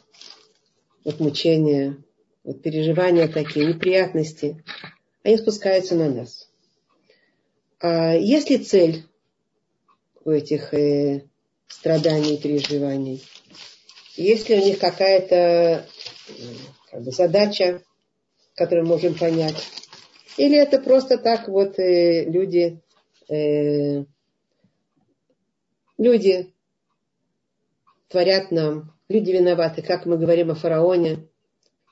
вот мучения, вот переживания такие, неприятности, они спускаются на нас. А есть ли цель у этих э, страданий и переживаний? Есть ли у них какая-то как бы, задача, которую мы можем понять? Или это просто так вот э, люди э, Люди творят нам, люди виноваты, как мы говорим о фараоне.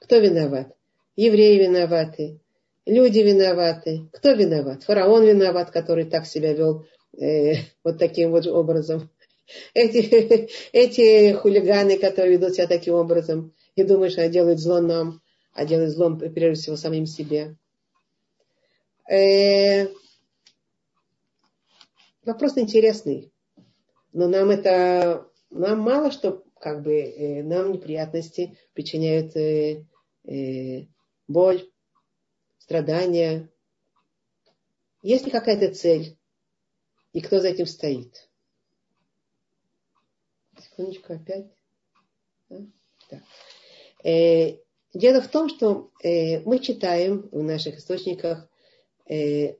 Кто виноват? Евреи виноваты, люди виноваты. Кто виноват? Фараон виноват, который так себя вел э, вот таким вот образом. Эти, эти хулиганы, которые ведут себя таким образом, и думаешь, что делают зло нам, а делают зло прежде всего самим себе. Э, вопрос интересный. Но нам это, нам мало что, как бы, э, нам неприятности причиняют э, э, боль, страдания. Есть ли какая-то цель? И кто за этим стоит? Секундочку опять. Да? Да. Э, дело в том, что э, мы читаем в наших источниках, э,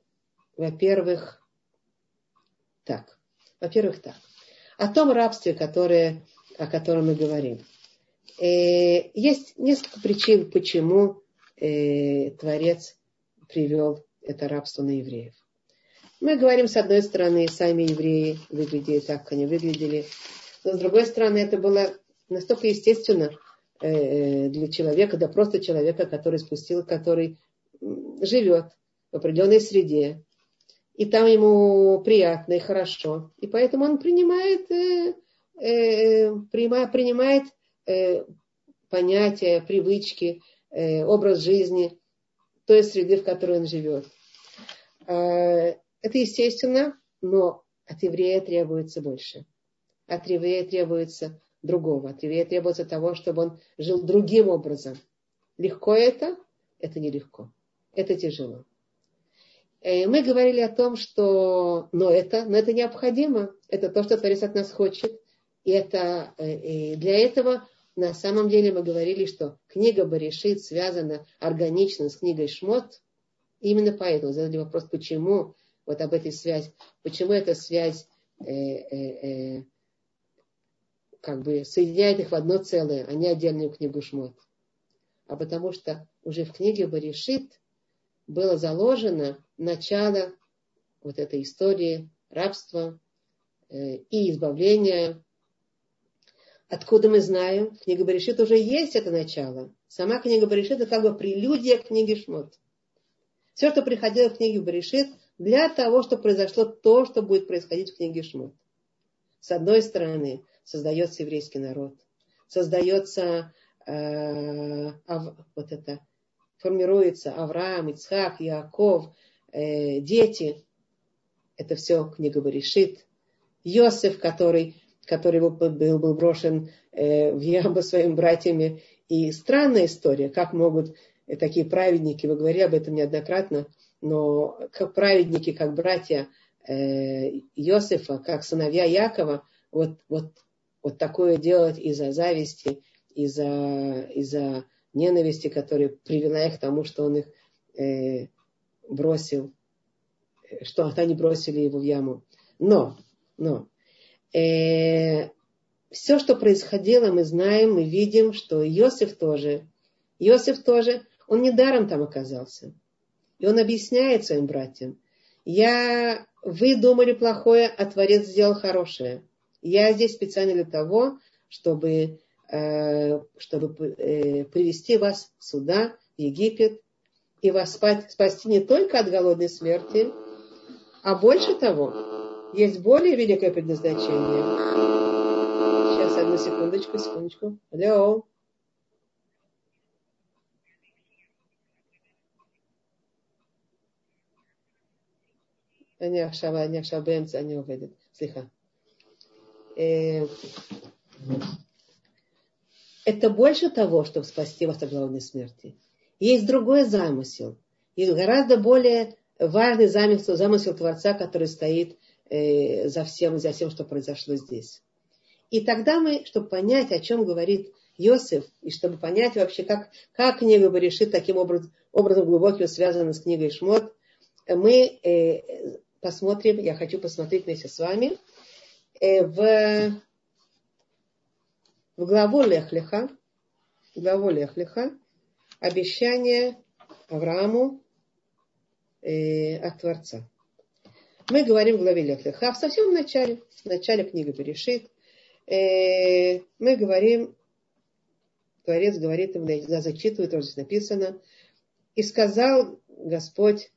во-первых, так, во-первых, так о том рабстве, которое, о котором мы говорим. Э, есть несколько причин, почему э, Творец привел это рабство на евреев. Мы говорим, с одной стороны, сами евреи выглядели так, как они выглядели. Но с другой стороны, это было настолько естественно э, для человека, да просто человека, который спустил, который живет в определенной среде, и там ему приятно и хорошо. И поэтому он принимает, э, э, принимает, принимает э, понятия, привычки, э, образ жизни той среды, в которой он живет. Э, это естественно, но от еврея требуется больше. От еврея требуется другого. От еврея требуется того, чтобы он жил другим образом. Легко это? Это нелегко. Это тяжело. Э, мы говорили о том, что но это, но это необходимо, это то, что Творец от нас хочет. И это, э, и для этого на самом деле мы говорили, что книга Баришит связана органично с книгой Шмот. именно поэтому задали вопрос, почему вот об этой связи, почему эта связь э, э, э, как бы соединяет их в одно целое, а не отдельную книгу Шмот. А потому что уже в книге Баришит было заложено начало вот этой истории рабства э, и избавления. Откуда мы знаем? Книга Баришит уже есть это начало. Сама книга Баришит это как бы прелюдия к книге Шмот. Все, что приходило в книге Баришит, для того, чтобы произошло то, что будет происходить в книге Шмот. С одной стороны, создается еврейский народ, создается э, вот это формируется Авраам, Ицхак, Яков, э, дети. Это все книга Баришит. Йосиф, который, который был, был брошен э, в яму своими братьями. И странная история, как могут такие праведники, вы говорили об этом неоднократно, но как праведники, как братья э, Иосифа, как сыновья Якова, вот, вот, вот такое делать из-за зависти, из-за из ненависти, которая привела их к тому, что он их э, бросил, что они бросили его в яму. Но, но, э, все, что происходило, мы знаем, мы видим, что Иосиф тоже, Иосиф тоже, он недаром там оказался. И он объясняет своим братьям, я, вы думали плохое, а Творец сделал хорошее. Я здесь специально для того, чтобы, э, чтобы э, привести вас сюда, в Египет, и вас спасти не только от голодной смерти, а больше того, есть более великое предназначение. Сейчас, одну секундочку, секундочку. Алло. אני עכשיו, אני עכשיו באמצע, אני עובדת, סליחה. Это больше того, чтобы спасти вас от голодной смерти. Есть другой замысел. И гораздо более важный замысел, замысел Творца, который стоит э, за, всем, за всем, что произошло здесь. И тогда мы, чтобы понять, о чем говорит Иосиф, и чтобы понять вообще, как, как книга решит таким образом, образом глубоким связана с книгой Шмот, мы э, посмотрим, я хочу посмотреть вместе с вами э, в, в главу Лехлиха, главу Лехлиха, обещание Аврааму э, от Творца. Мы говорим в главе Лехлиха, в совсем начале, в начале книги Берешит, э, мы говорим, Творец говорит им, я зачитываю, тоже здесь написано, и сказал Господь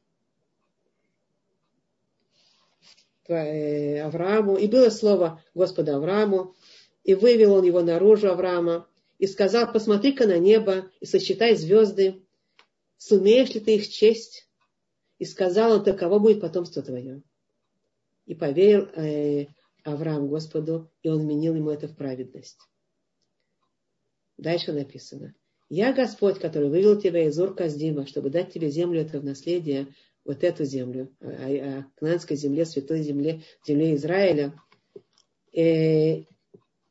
Э, Аврааму, и было слово Господа Аврааму, и вывел он его наружу Авраама, и сказал, посмотри-ка на небо и сосчитай звезды, сумеешь ли ты их честь? И сказал он, таково будет потомство твое. И поверил э, Авраам Господу, и он вменил ему это в праведность. Дальше написано. Я Господь, который вывел тебя из Ур Каздима, чтобы дать тебе землю это в наследие, вот эту землю, о, о Кнанской земле, святой земле, земле Израиля, э,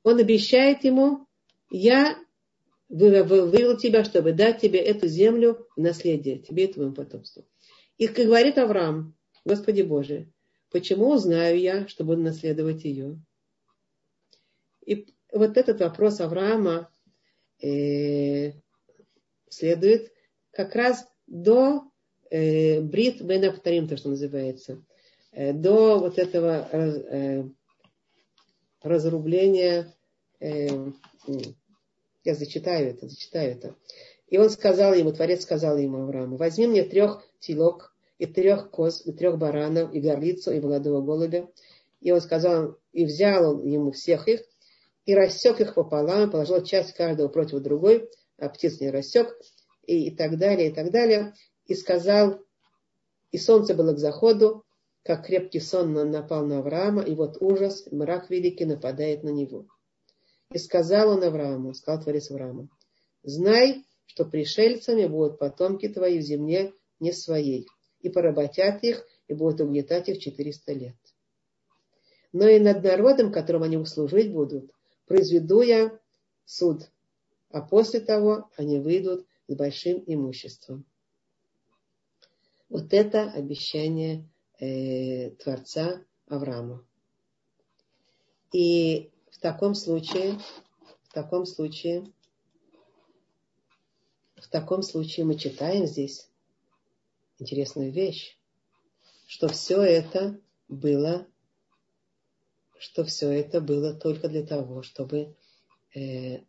он обещает ему, я вывел тебя, чтобы дать тебе эту землю в наследие, тебе и твоему потомству. И говорит Авраам, Господи Боже, почему узнаю я, что буду наследовать ее? И вот этот вопрос Авраама э, следует как раз до э, брит бен авторим, то, что называется, э, до вот этого э, разрубления, э, я зачитаю это, зачитаю это. И он сказал ему, Творец сказал ему Аврааму, возьми мне трех телок и трех коз, и трех баранов, и горлицу, и молодого голубя. И он сказал, и взял он ему всех их, и рассек их пополам, положил часть каждого против другой, а птиц не рассек, и, и так далее, и так далее и сказал, и солнце было к заходу, как крепкий сон напал на Авраама, и вот ужас, мрак великий нападает на него. И сказал он Аврааму, сказал Творец Аврааму, знай, что пришельцами будут потомки твои в земле не своей, и поработят их, и будут угнетать их 400 лет. Но и над народом, которым они услужить будут, произведу я суд, а после того они выйдут с большим имуществом. Вот это обещание э, Творца Аврааму. И в таком случае, в таком случае, в таком случае мы читаем здесь интересную вещь, что все это было, что все это было только для того, чтобы э,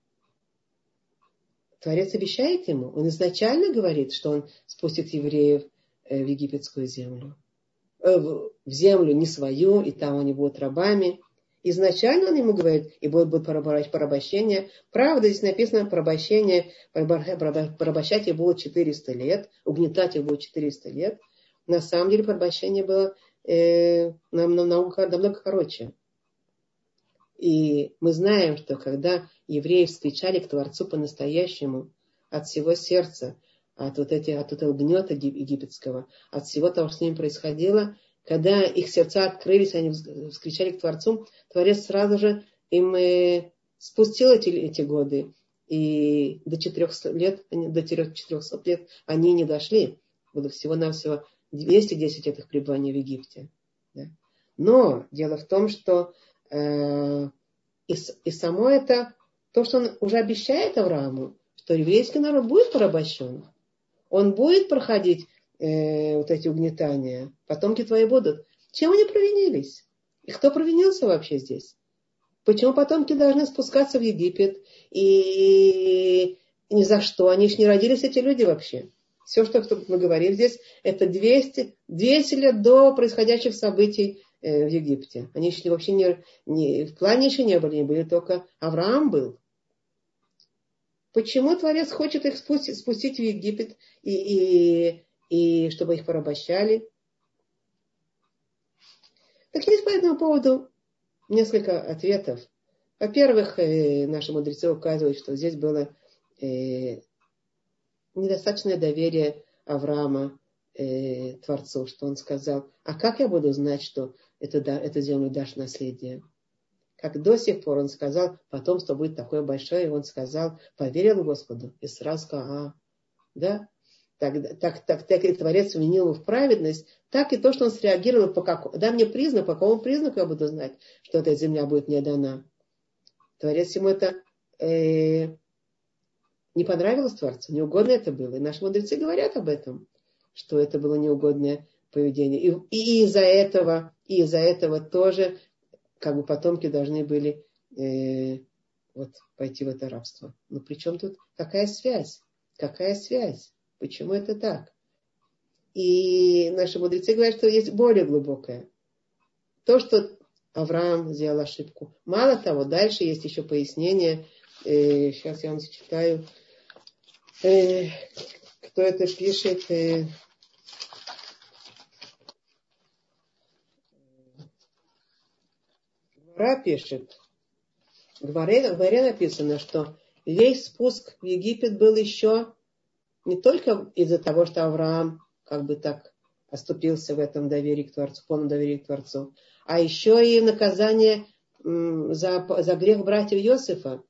Творец обещает ему. Он изначально говорит, что он спустит евреев в египетскую землю. Э, в землю не свою, и там они будут рабами. Изначально он ему говорит, и будет, будет порабощение. Правда, здесь написано порабощение, порабощать их будут 400 лет, угнетать их будет 400 лет. На самом деле порабощение было э, намного, намного короче. И мы знаем, что когда евреи встречали к Творцу по-настоящему, от всего сердца, от вот этих, от этого гнета египетского, от всего того, что с ними происходило, когда их сердца открылись, они вскричали к Творцу, Творец сразу же им э, спустил эти, эти годы. И до 400 лет, до 400 лет они не дошли. Было всего-навсего 210 этих пребываний в Египте. Да? Но дело в том, что э, и, и само это, то, что он уже обещает Аврааму, что еврейский народ будет порабощен. Он будет проходить э, вот эти угнетания. Потомки твои будут. Чем они провинились? И кто провинился вообще здесь? Почему потомки должны спускаться в Египет? И ни за что. Они же не родились, эти люди вообще. Все, что мы говорим здесь, это 200, 200 лет до происходящих событий э, в Египте. Они еще вообще не, не, в плане еще не были, не были только Авраам был. Почему Творец хочет их спустить, спустить в Египет и, и, и чтобы их порабощали? Так есть по этому поводу несколько ответов. Во-первых, э, наши мудрецы указывают, что здесь было э, недостаточное доверие Авраама э, Творцу, что он сказал, а как я буду знать, что да, эту землю дашь наследие? Как до сих пор он сказал, потомство будет такое большое, и он сказал, поверил Господу, и сразу сказал, а, да, так, так, так, так и Творец вменил ему в праведность, так и то, что он среагировал, по какому, да мне признак, по какому признаку я буду знать, что эта земля будет мне дана. Творец ему это э, не понравилось Творцу, неугодно это было. И наши мудрецы говорят об этом, что это было неугодное поведение. И, и из-за этого, и из-за этого тоже как бы потомки должны были э, вот, пойти в это рабство. Но при чем тут какая связь? Какая связь? Почему это так? И наши мудрецы говорят, что есть более глубокое. То, что Авраам сделал ошибку. Мало того, дальше есть еще пояснение. Э, сейчас я вам зачитаю. Э, кто это пишет? Э, Гмара пишет. В Гмаре, в написано, что весь спуск в Египет был еще не только из-за того, что Авраам как бы так оступился в этом доверии к Творцу, полном доверии к Творцу, а еще и наказание за, за грех братьев Иосифа.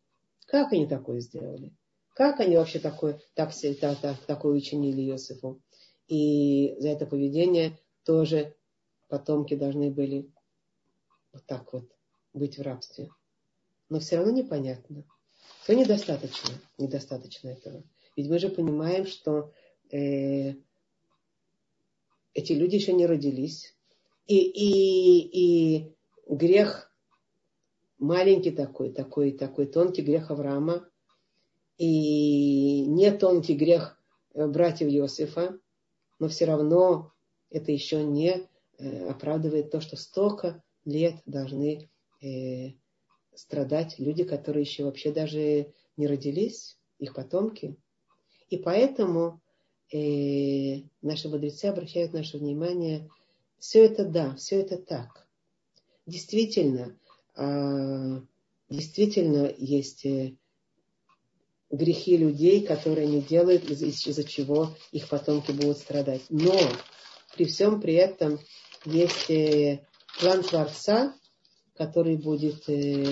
Как они такое сделали? Как они вообще такое, так, так, так, такое учинили Иосифу? И за это поведение тоже потомки должны были вот так вот быть в рабстве. Но все равно непонятно. Все недостаточно. Недостаточно этого. Ведь мы же понимаем, что э, эти люди еще не родились. И, и, и грех маленький такой, такой, такой тонкий грех Авраама, и не тонкий грех э, братьев Иосифа, но все равно это еще не э, оправдывает то, что столько лет должны э, страдать люди, которые еще вообще даже не родились, их потомки. И поэтому э, наши мудрецы обращают наше внимание, все это да, все это так. Действительно, э, действительно есть э, грехи людей, которые они делают, из- из-за чего их потомки будут страдать. Но при всем при этом есть э, план Творца, который будет э,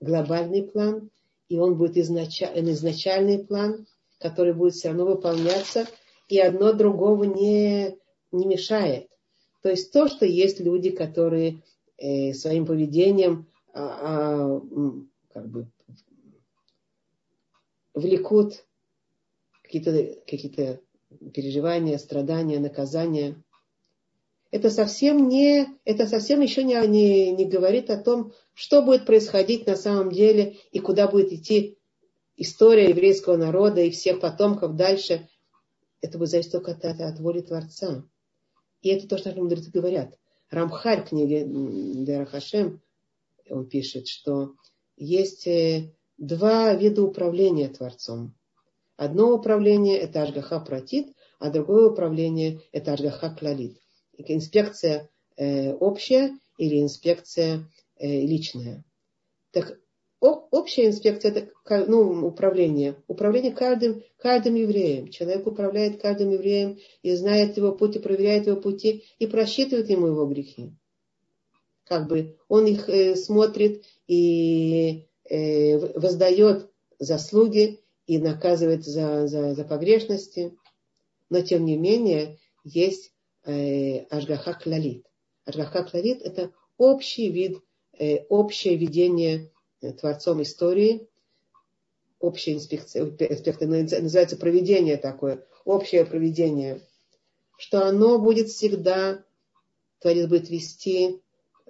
глобальный план, и он будет изначальный, изначальный план, который будет все равно выполняться – и одно другого не, не мешает. То есть то, что есть люди, которые э, своим поведением а, а, как бы влекут какие-то какие переживания, страдания, наказания. Это совсем не, это совсем еще не, не, не говорит о том, что будет происходить на самом деле и куда будет идти история еврейского народа и всех потомков дальше это будет зависеть только от, от воли Творца. И это то, что наши мудрецы говорят. Рамхаль в книге Дерахашем, он пишет, что есть э, два вида управления Творцом. Одно управление – это Ашгаха Протит, а другое управление – это Ашгаха Клалит. Инспекция э, общая или инспекция э, личная. Так общая инспекция это ну, управление. Управление каждым, каждым евреем. Человек управляет каждым евреем и знает его путь, и проверяет его пути, и просчитывает ему его грехи. Как бы он их э, смотрит и э, воздает заслуги и наказывает за, за, за погрешности. Но тем не менее есть э, Ашгаха Клалит. Ашгаха Клалит это общий вид, э, общее видение Э, творцом истории, общая инспекция, инспекция называется проведение такое, общее проведение, что оно будет всегда, Творец будет вести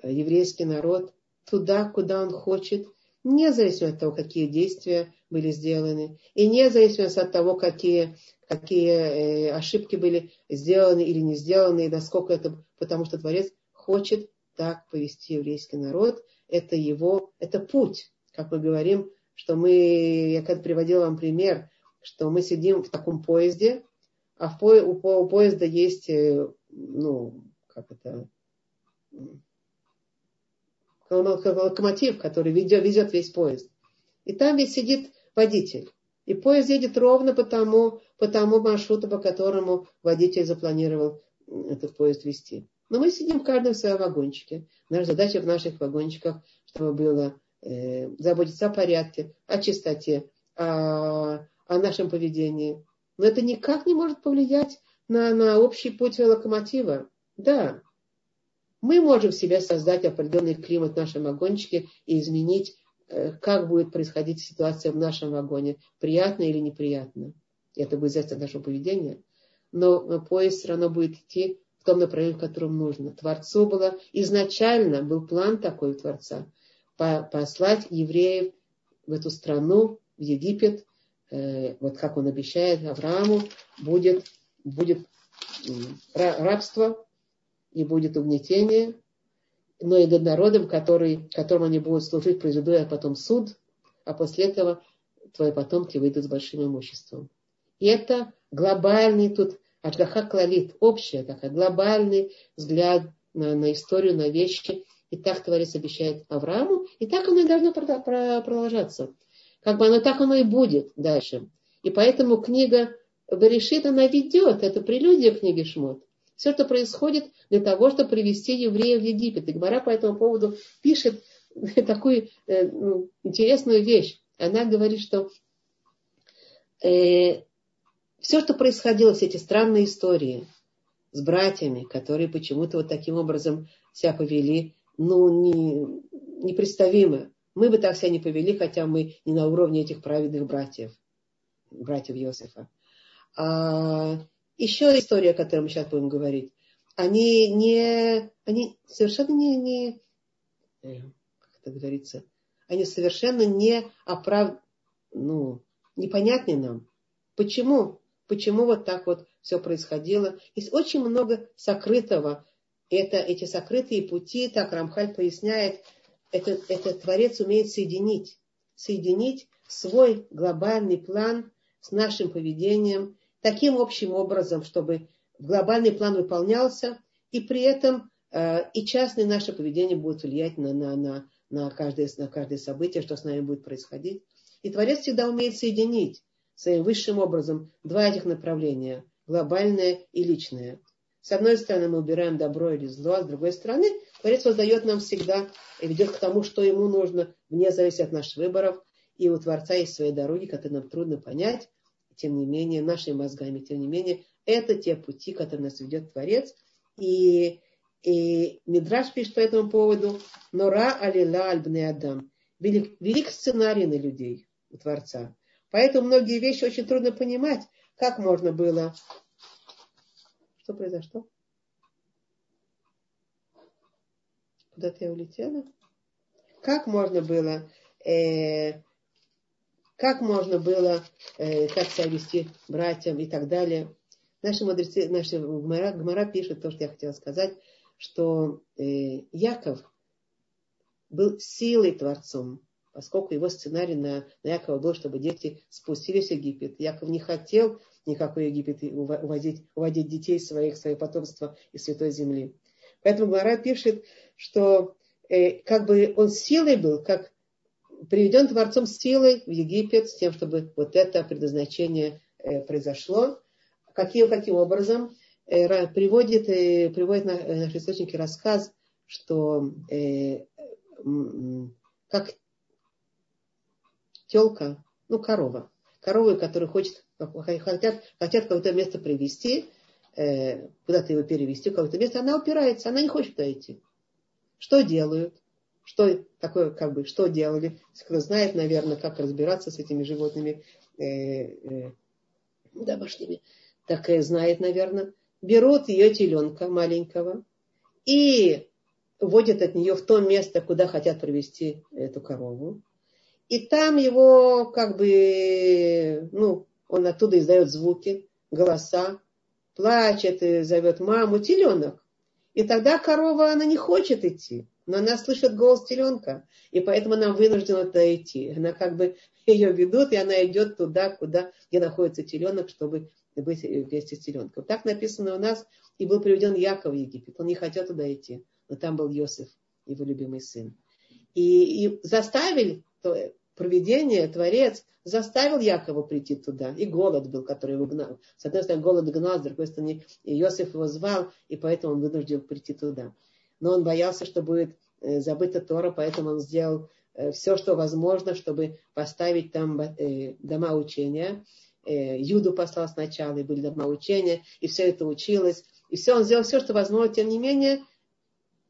э, еврейский народ туда, куда он хочет, независимо от того, какие действия были сделаны, и независимо от того, какие, какие э, ошибки были сделаны или не сделаны, и насколько это, потому что Творец хочет так повести еврейский народ, это его, это путь. Как мы говорим, что мы, я когда приводила вам пример, что мы сидим в таком поезде, а в по, у, у поезда есть, э, ну, как это, локомотив, который ведет, везет весь поезд. И там ведь сидит водитель. И поезд едет ровно по тому, по тому маршруту, по которому водитель запланировал этот поезд вести. Но мы сидим в каждом своем вагончике. Наша задача в наших вагончиках, чтобы было э, заботиться о порядке, о чистоте, о, о нашем поведении. Но это никак не может повлиять на, на общий путь локомотива. Да, мы можем в себе создать определенный климат в нашем вагончике и изменить, как будет происходить ситуация в нашем вагоне, приятно или неприятно. Это будет зависеть от нашего поведения. Но поезд все равно будет идти в том направлении, в котором нужно. Творцу было изначально был план такой у Творца послать евреев в эту страну, в Египет, э, вот как он обещает Аврааму, будет, будет рабство и будет угнетение, но и над народом, который, которым они будут служить, произведу я потом суд, а после этого твои потомки выйдут с большим имуществом. И это глобальный тут Ашгаха Клалит, общий такой глобальный взгляд на, на историю, на вещи. И так Творец обещает Аврааму, и так оно и должно продолжаться. Как бы оно так оно и будет дальше. И поэтому книга Берешит, она ведет, это прелюдия книги Шмот. Все это происходит для того, чтобы привести евреев в Египет. И Гмара по этому поводу пишет такую э, ну, интересную вещь. Она говорит, что э, все, что происходило, все эти странные истории с братьями, которые почему-то вот таким образом себя повели, ну, не, непредставимо. Мы бы так себя не повели, хотя мы не на уровне этих праведных братьев, братьев Иосифа. А еще история, о которой мы сейчас будем говорить. Они не, они совершенно не, не э, как это говорится, они совершенно не оправ, ну, непонятны нам. Почему? почему вот так вот все происходило. Есть очень много сокрытого. Это, эти сокрытые пути, так Рамхаль поясняет, этот, этот Творец умеет соединить. Соединить свой глобальный план с нашим поведением таким общим образом, чтобы глобальный план выполнялся, и при этом э, и частное наше поведение будет влиять на, на, на, на, каждое, на каждое событие, что с нами будет происходить. И Творец всегда умеет соединить своим высшим образом два этих направления, глобальное и личное. С одной стороны, мы убираем добро или зло, а с другой стороны, Творец воздает нам всегда и ведет к тому, что ему нужно, вне зависимости от наших выборов. И у Творца есть свои дороги, которые нам трудно понять, тем не менее, нашими мозгами, тем не менее, это те пути, которые нас ведет Творец. И, и Мидраш пишет по этому поводу, Нора алила альбне адам. Велик, велик сценарий на людей у Творца. Поэтому многие вещи очень трудно понимать, как можно было. Что произошло? Куда-то я улетела? Как можно было, э, как можно было, э, как себя вести братьям и так далее. Наши мудрецы, наши Гмара, Гмара пишет то, что я хотела сказать, что э, Яков был силой Творцом поскольку его сценарий на, на Якова был, чтобы дети спустились в Египет. Яков не хотел никакой Египет уводить, уводить детей своих, своих потомства из Святой Земли. Поэтому Гмара пишет, что э, как бы он силой был, как приведен Творцом силой в Египет с тем, чтобы вот это предназначение э, произошло. Каким, каким образом? Э, приводит, э, приводит на, наши источники рассказ, что как телка, ну, корова, корова, которая хочет, хотят, хотят какое-то место привести, куда-то его перевести, в какое-то место, она упирается, она не хочет туда идти. Что делают? Что такое, как бы, что делали? Кто знает, наверное, как разбираться с этими животными э, э, домашними, так и знает, наверное. Берут ее теленка маленького и водят от нее в то место, куда хотят привести эту корову. И там его, как бы, ну, он оттуда издает звуки, голоса, плачет и зовет маму, теленок. И тогда корова, она не хочет идти, но она слышит голос теленка, и поэтому она вынуждена туда идти. Она как бы ее ведут, и она идет туда, куда, где находится теленок, чтобы быть вместе с теленком. Так написано у нас, и был приведен Яков в Египет. Он не хотел туда идти, но там был Йосиф, его любимый сын. И, и заставили, то, провидение, Творец, заставил Якова прийти туда. И голод был, который его гнал. С одной стороны, голод гнал, с другой стороны, Иосиф его звал, и поэтому он вынужден прийти туда. Но он боялся, что будет э, забыта Тора, поэтому он сделал э, все, что возможно, чтобы поставить там э, дома учения. Юду послал сначала, и были дома учения, и все это училось. И все, он сделал все, что возможно. Тем не менее,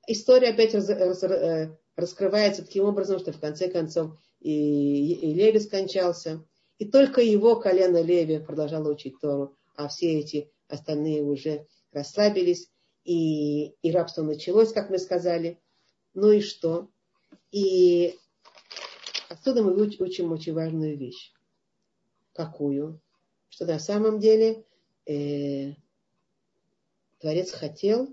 история опять раз, раз, раскрывается таким образом, что в конце концов и, и Леви скончался. И только его колено Леви продолжало учить Тору, а все эти остальные уже расслабились, и, и рабство началось, как мы сказали. Ну и что? И отсюда мы учим очень важную вещь. Какую? Что на самом деле э, Творец хотел,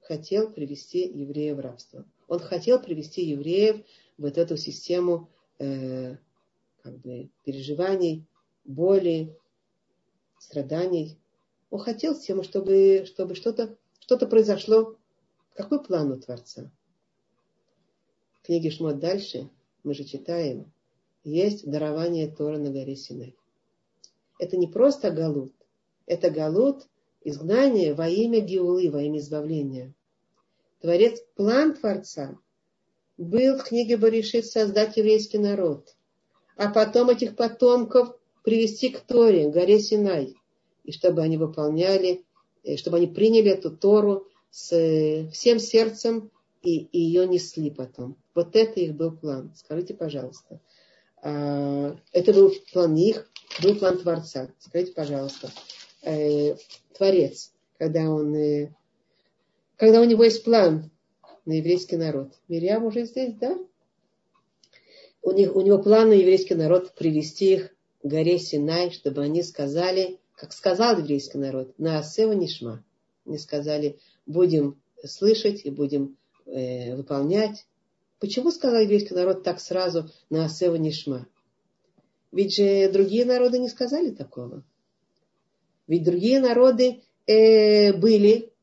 хотел привести евреев в рабство. Он хотел привести евреев в вот эту систему э, как бы переживаний, боли, страданий. Он хотел тем, чтобы, чтобы что-то что произошло. Какой план у Творца? В книге Шмот дальше мы же читаем, есть дарование Тора на горе Синай. Это не просто галут, это галут, изгнание во имя Геулы, во имя избавления. Творец, план Творца был в книге Баришит создать еврейский народ, а потом этих потомков привести к Торе, горе Синай, и чтобы они выполняли, чтобы они приняли эту Тору с э, всем сердцем и, и ее несли потом. Вот это их был план. Скажите, пожалуйста. А, это был план их, был план Творца. Скажите, пожалуйста. Э, Творец, когда он, когда у него есть план, на еврейский народ. Мирьям уже здесь, да? У, них, у него план на еврейский народ привести их к горе Синай, чтобы они сказали, как сказал еврейский народ, на Асева Нишма. Они сказали, будем слышать и будем э, выполнять. Почему сказал еврейский народ так сразу на Асева Нишма? Ведь же другие народы не сказали такого. Ведь другие народы э, были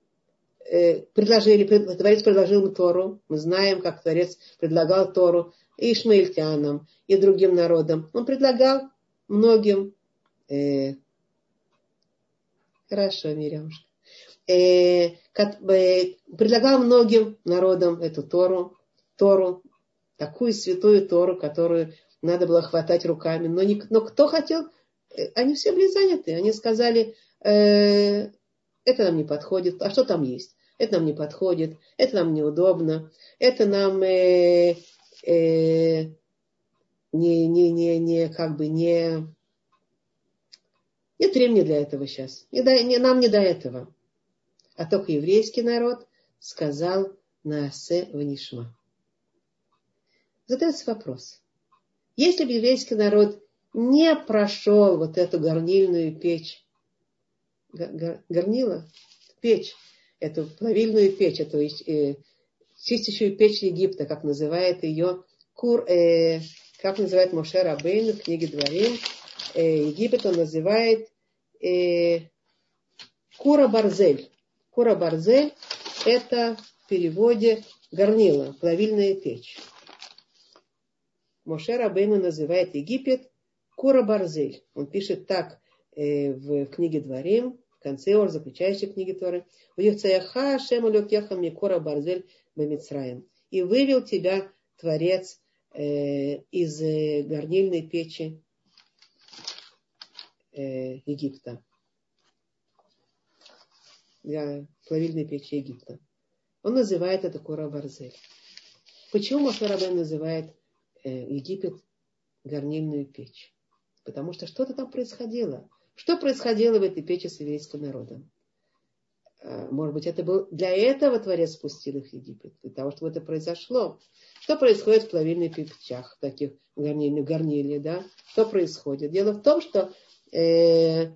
Э, предложили, Творец предложил им Тору. Мы знаем, как Творец предлагал Тору и ишмаильтянам, и другим народам. Он предлагал многим. Э, хорошо, Мирямушка. Э, э, предлагал многим народам эту Тору, Тору, такую святую Тору, которую надо было хватать руками. Но, не, но кто хотел, э, они все были заняты. Они сказали, э, это нам не подходит, а что там есть? это нам не подходит, это нам неудобно, это нам э, э, не, не, не, не, как бы не, нет времени для этого сейчас. Не до, не, нам не до этого. А только еврейский народ сказал Наасе Ванишма. Задается вопрос. Если бы еврейский народ не прошел вот эту горнильную печь, горнила, печь, эту плавильную печь, эту э, чистящую печь Египта, как называет ее Кур, э, как называет Моше Рабейн в книге Дворим. Э, Египет он называет э, Кура Барзель. Кура Барзель это в переводе горнила, плавильная печь. Моше Рабейну называет Египет Кура Барзель. Он пишет так э, в книге Дворим, в конце Ор, заключающей книги Торы. Уевцаяха Шем Улюкеха Микора Барзель Бамицраем. И вывел тебя Творец э, из э, горнильной печи э, Египта. Для плавильной печи Египта. Он называет это Кора Барзель. Почему Моше Рабен называет э, Египет горнильную печь? Потому что что-то там происходило. Что происходило в этой печи с еврейским народом? А, может быть, это был для этого Творец спустил их в Египет, для того, чтобы это произошло. Что происходит в плавильных печах, таких горнильных горниле, да? Что происходит? Дело в том, что э,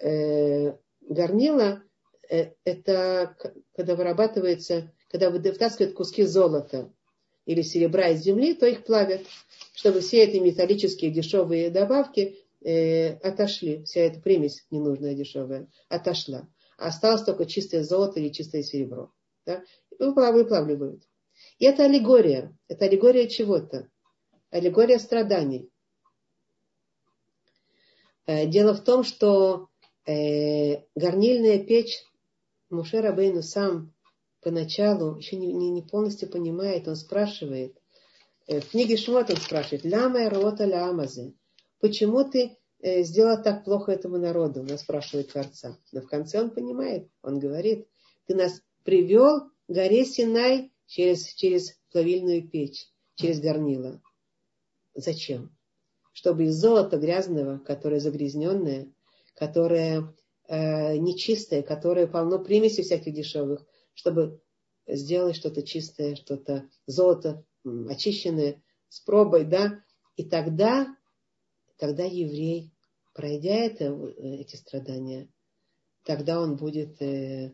э, горнила э, это когда вырабатывается, когда вытаскивают куски золота или серебра из земли, то их плавят, чтобы все эти металлические дешевые добавки э, отошли, вся эта примесь ненужная дешевая отошла. Осталось только чистое золото или чистое серебро. Да? Выплавливают. И это аллегория. Это аллегория чего-то. Аллегория страданий. Э, дело в том, что э, горнильная печь Муше Рабейну сам поначалу еще не, не, полностью понимает, он спрашивает, э, в книге Шмот он спрашивает, «Ляма рота лямазе?» Почему ты сделал так плохо этому народу? Он спрашивает Творца. Но в конце он понимает, он говорит, ты нас привел к горе Синай через, через плавильную печь, через горнило. Зачем? Чтобы из золота грязного, которое загрязненное, которое э, нечистое, которое полно примесей всяких дешевых, чтобы сделать что-то чистое, что-то золото, очищенное, с пробой, да, и тогда, тогда еврей, пройдя это, э, эти страдания, тогда он будет э,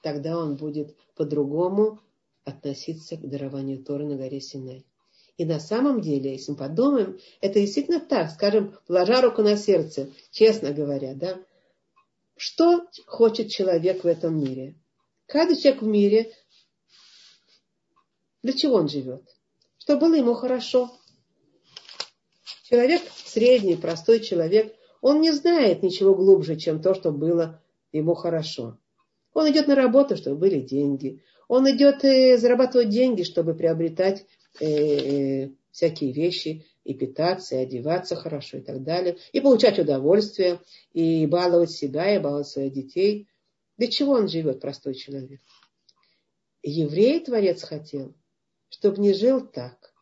тогда он будет по-другому относиться к дарованию Торы на горе Синай. И на самом деле, если мы подумаем, это действительно так, скажем, положа руку на сердце, честно говоря, да, что хочет человек в этом мире? Каждый человек в мире, для чего он живет? Чтобы было ему хорошо. Человек, средний, простой человек, он не знает ничего глубже, чем то, что было ему хорошо. Он идет на работу, чтобы были деньги. Он идет зарабатывать деньги, чтобы приобретать э, э, всякие вещи, и питаться, и одеваться хорошо и так далее, и получать удовольствие, и баловать себя, и баловать своих детей. Для чего он живет, простой человек? Еврей Творец хотел, чтобы не жил так,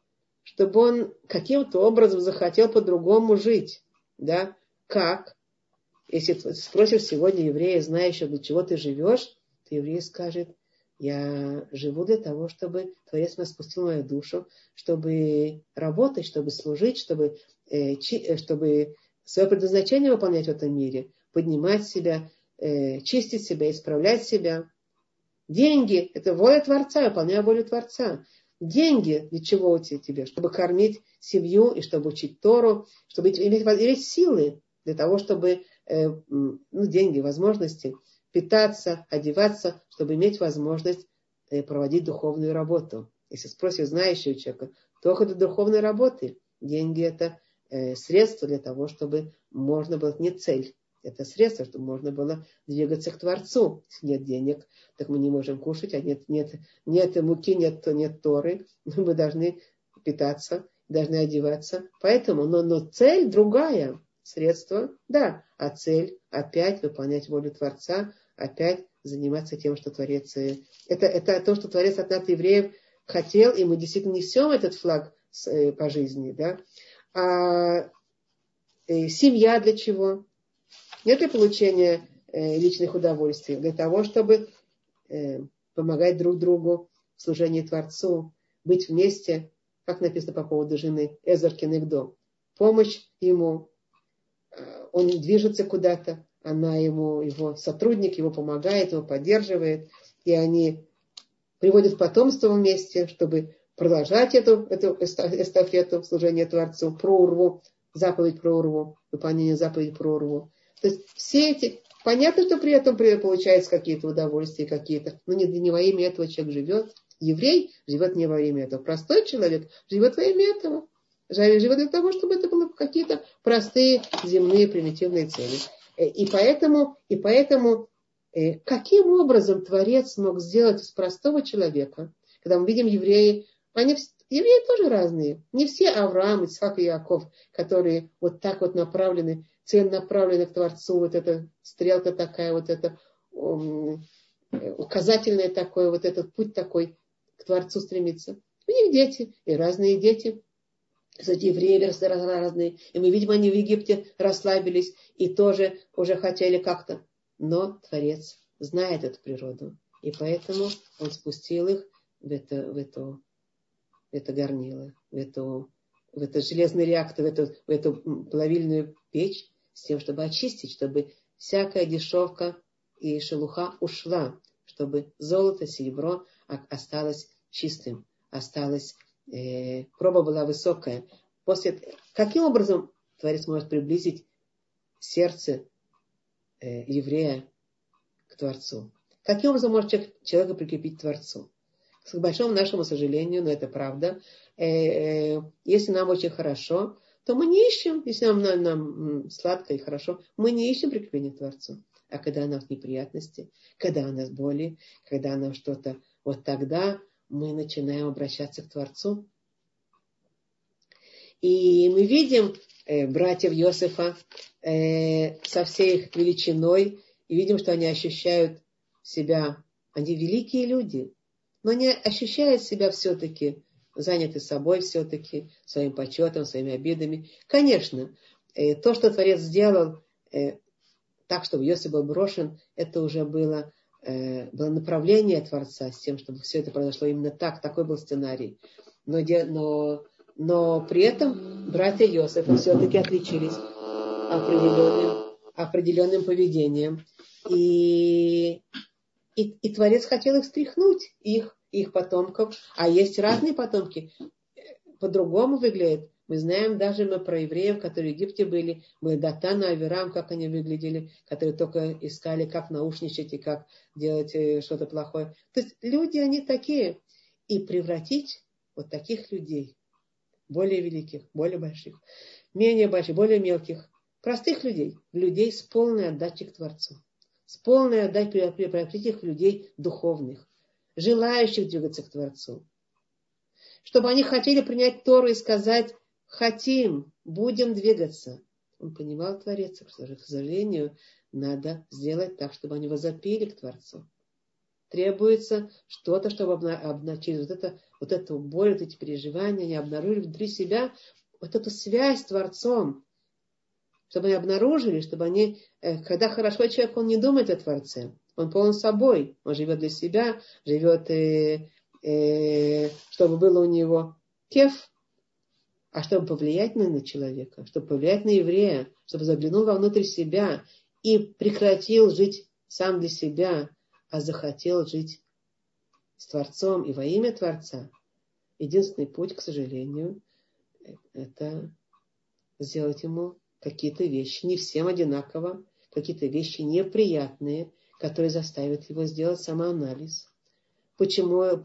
чтобы он каким-то образом захотел по-другому жить. Да? Как? Если спросишь сегодня еврея, знающего, для чего ты живешь, то еврей скажет, я живу для того, чтобы Творец меня спустил мою душу, чтобы работать, чтобы служить, чтобы, э, чи, э, чтобы свое предназначение выполнять в этом мире, поднимать себя, э, чистить себя, исправлять себя. Деньги – это воля Творца, выполняя волю Творца. Деньги для чего у тебя? Чтобы кормить семью и чтобы учить Тору, чтобы иметь, иметь силы для того, чтобы э, ну, деньги, возможности – питаться, одеваться, чтобы иметь возможность э, проводить духовную работу. Если спросишь знающего человека, только для духовной работы. Деньги это э, средство для того, чтобы можно было, не цель, это средство, чтобы можно было двигаться к Творцу. Если нет денег, так мы не можем кушать, а нет, нет, нет муки, нет, нет торы, мы должны питаться, должны одеваться. Поэтому, но, но цель другая. Средство, да, а цель опять выполнять волю Творца, опять заниматься тем, что Творец... Э, это, это то, что Творец от нас, евреев, хотел, и мы действительно несем этот флаг э, по жизни. Да? А э, семья для чего? Не для получения личных удовольствий, для того, чтобы помогать друг другу в служении Творцу, быть вместе, как написано по поводу жены Эзер Кенегдо. Помощь ему, он движется куда-то, она ему, его сотрудник, его помогает, его поддерживает, и они приводят потомство вместе, чтобы продолжать эту, эту эстафету служения Творцу, про урву, заповедь про урву, выполнение заповеди про урву. То есть все эти... Понятно, что при этом получается какие-то удовольствия какие-то, но не, не во имя этого человек живет. Еврей живет не во имя этого. Простой человек живет во имя этого. Живет для того, чтобы это были какие-то простые земные примитивные цели. Э, и поэтому, и поэтому э, каким образом Творец мог сделать из простого человека, когда мы видим евреи, они евреи тоже разные. Не все Авраам, Исхак и Яков, которые вот так вот направлены, целенаправлены к Творцу, вот эта стрелка такая, вот это указательное такое, вот этот путь такой к Творцу стремится. У них дети, и разные дети. Кстати, евреи разные. И мы видим, они в Египте расслабились и тоже уже хотели как-то. Но Творец знает эту природу. И поэтому он спустил их в это, в эту, в это горнило, в эту, в этот железный реактор, в эту, в эту плавильную печь, с тем, чтобы очистить, чтобы всякая дешевка и шелуха ушла, чтобы золото, серебро осталось чистым, осталось, э, проба была высокая. После, каким образом Творец может приблизить сердце э, еврея к Творцу? Каким образом может человек, человека прикрепить к Творцу? К большому нашему сожалению, но это правда, э, э, если нам очень хорошо, то мы не ищем, если нам, нам, нам сладко и хорошо, мы не ищем прикрепления к Творцу. А когда у нас неприятности, когда у нас боли, когда нам что-то, вот тогда мы начинаем обращаться к Творцу. И мы видим э, братьев Йосифа э, со всей их величиной, и видим, что они ощущают себя, они великие люди, но они ощущают себя все-таки заняты собой все-таки, своим почетом, своими обидами. Конечно, э, то, что Творец сделал, э, так, чтобы Йосиф был брошен, это уже было, было направление Творца с тем, чтобы все это произошло именно так. Такой был сценарий. Но, но, но при этом братья Йосифа все-таки отличились определенным, определенным поведением. И, и, и Творец хотел их стряхнуть, их, их потомков. А есть разные потомки. По-другому выглядят. Мы знаем даже мы про евреев, которые в Египте были, были Датана, Аверам, как они выглядели, которые только искали, как наушничать и как делать э, что-то плохое. То есть люди, они такие. И превратить вот таких людей, более великих, более больших, менее больших, более мелких, простых людей, людей с полной отдачей к Творцу, с полной отдачей превратить их людей духовных, желающих двигаться к Творцу, чтобы они хотели принять Тору и сказать, хотим, будем двигаться. Он понимал Творец, к сожалению, надо сделать так, чтобы они возопили к Творцу. Требуется что-то, чтобы обнаружить вот, это, вот эту боль, вот эти переживания, они обнаружили внутри себя вот эту связь с Творцом, чтобы они обнаружили, чтобы они, э, когда хорошо человек, он не думает о Творце, он полон собой, он живет для себя, живет, э, э, чтобы было у него кеф, а чтобы повлиять на, человека, чтобы повлиять на еврея, чтобы заглянул вовнутрь себя и прекратил жить сам для себя, а захотел жить с Творцом и во имя Творца. Единственный путь, к сожалению, это сделать ему какие-то вещи, не всем одинаково, какие-то вещи неприятные, которые заставят его сделать самоанализ. Почему, э,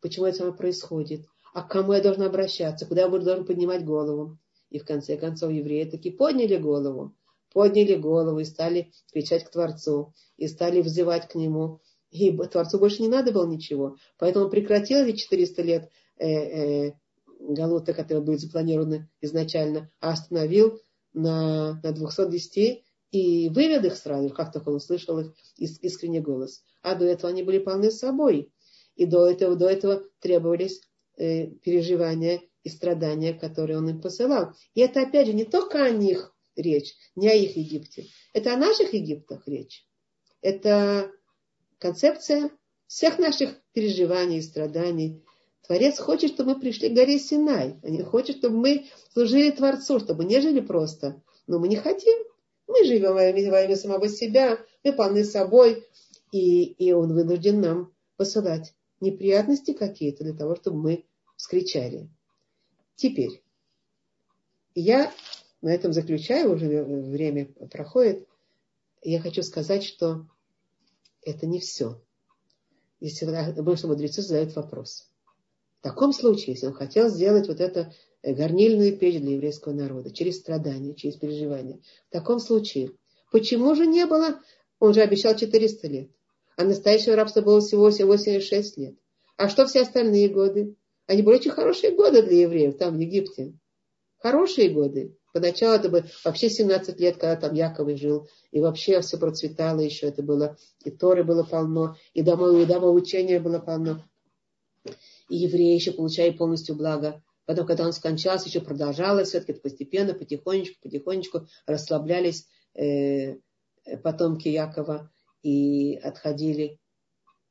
почему это само происходит? А к кому я должен обращаться, куда я буду должен поднимать голову. И в конце концов евреи таки подняли голову, подняли голову и стали кричать к Творцу, и стали взывать к Нему. И Творцу больше не надо было ничего. Поэтому он прекратил эти 400 лет э, э, Галута, которые были запланированы изначально, а остановил на, на 210 и вывел их сразу, как только он услышал их искренний голос. А до этого они были полны собой. И до этого, до этого требовались переживания и страдания, которые он им посылал. И это, опять же, не только о них речь, не о их Египте. Это о наших Египтах речь. Это концепция всех наших переживаний и страданий. Творец хочет, чтобы мы пришли к горе Синай. Он хочет, чтобы мы служили Творцу, чтобы не жили просто. Но мы не хотим. Мы живем во имя самого себя, мы полны собой, и, и он вынужден нам посылать неприятности какие-то для того, чтобы мы вскричали. Теперь, я на этом заключаю, уже время проходит. Я хочу сказать, что это не все. если обычно мудрецы задают вопрос. В таком случае, если он хотел сделать вот это э, горнильную печь для еврейского народа, через страдания, через переживания, в таком случае, почему же не было, он же обещал 400 лет, а настоящего рабства было всего 86 лет. А что все остальные годы? Они были очень хорошие годы для евреев там, в Египте. Хорошие годы. Поначалу это было вообще 17 лет, когда там Яковый жил, и вообще все процветало еще, это было, и Торы было полно, и домой, и домой учения было полно. И евреи еще получали полностью благо. Потом, когда он скончался, еще продолжалось все-таки постепенно, потихонечку, потихонечку расслаблялись э, потомки Якова и отходили.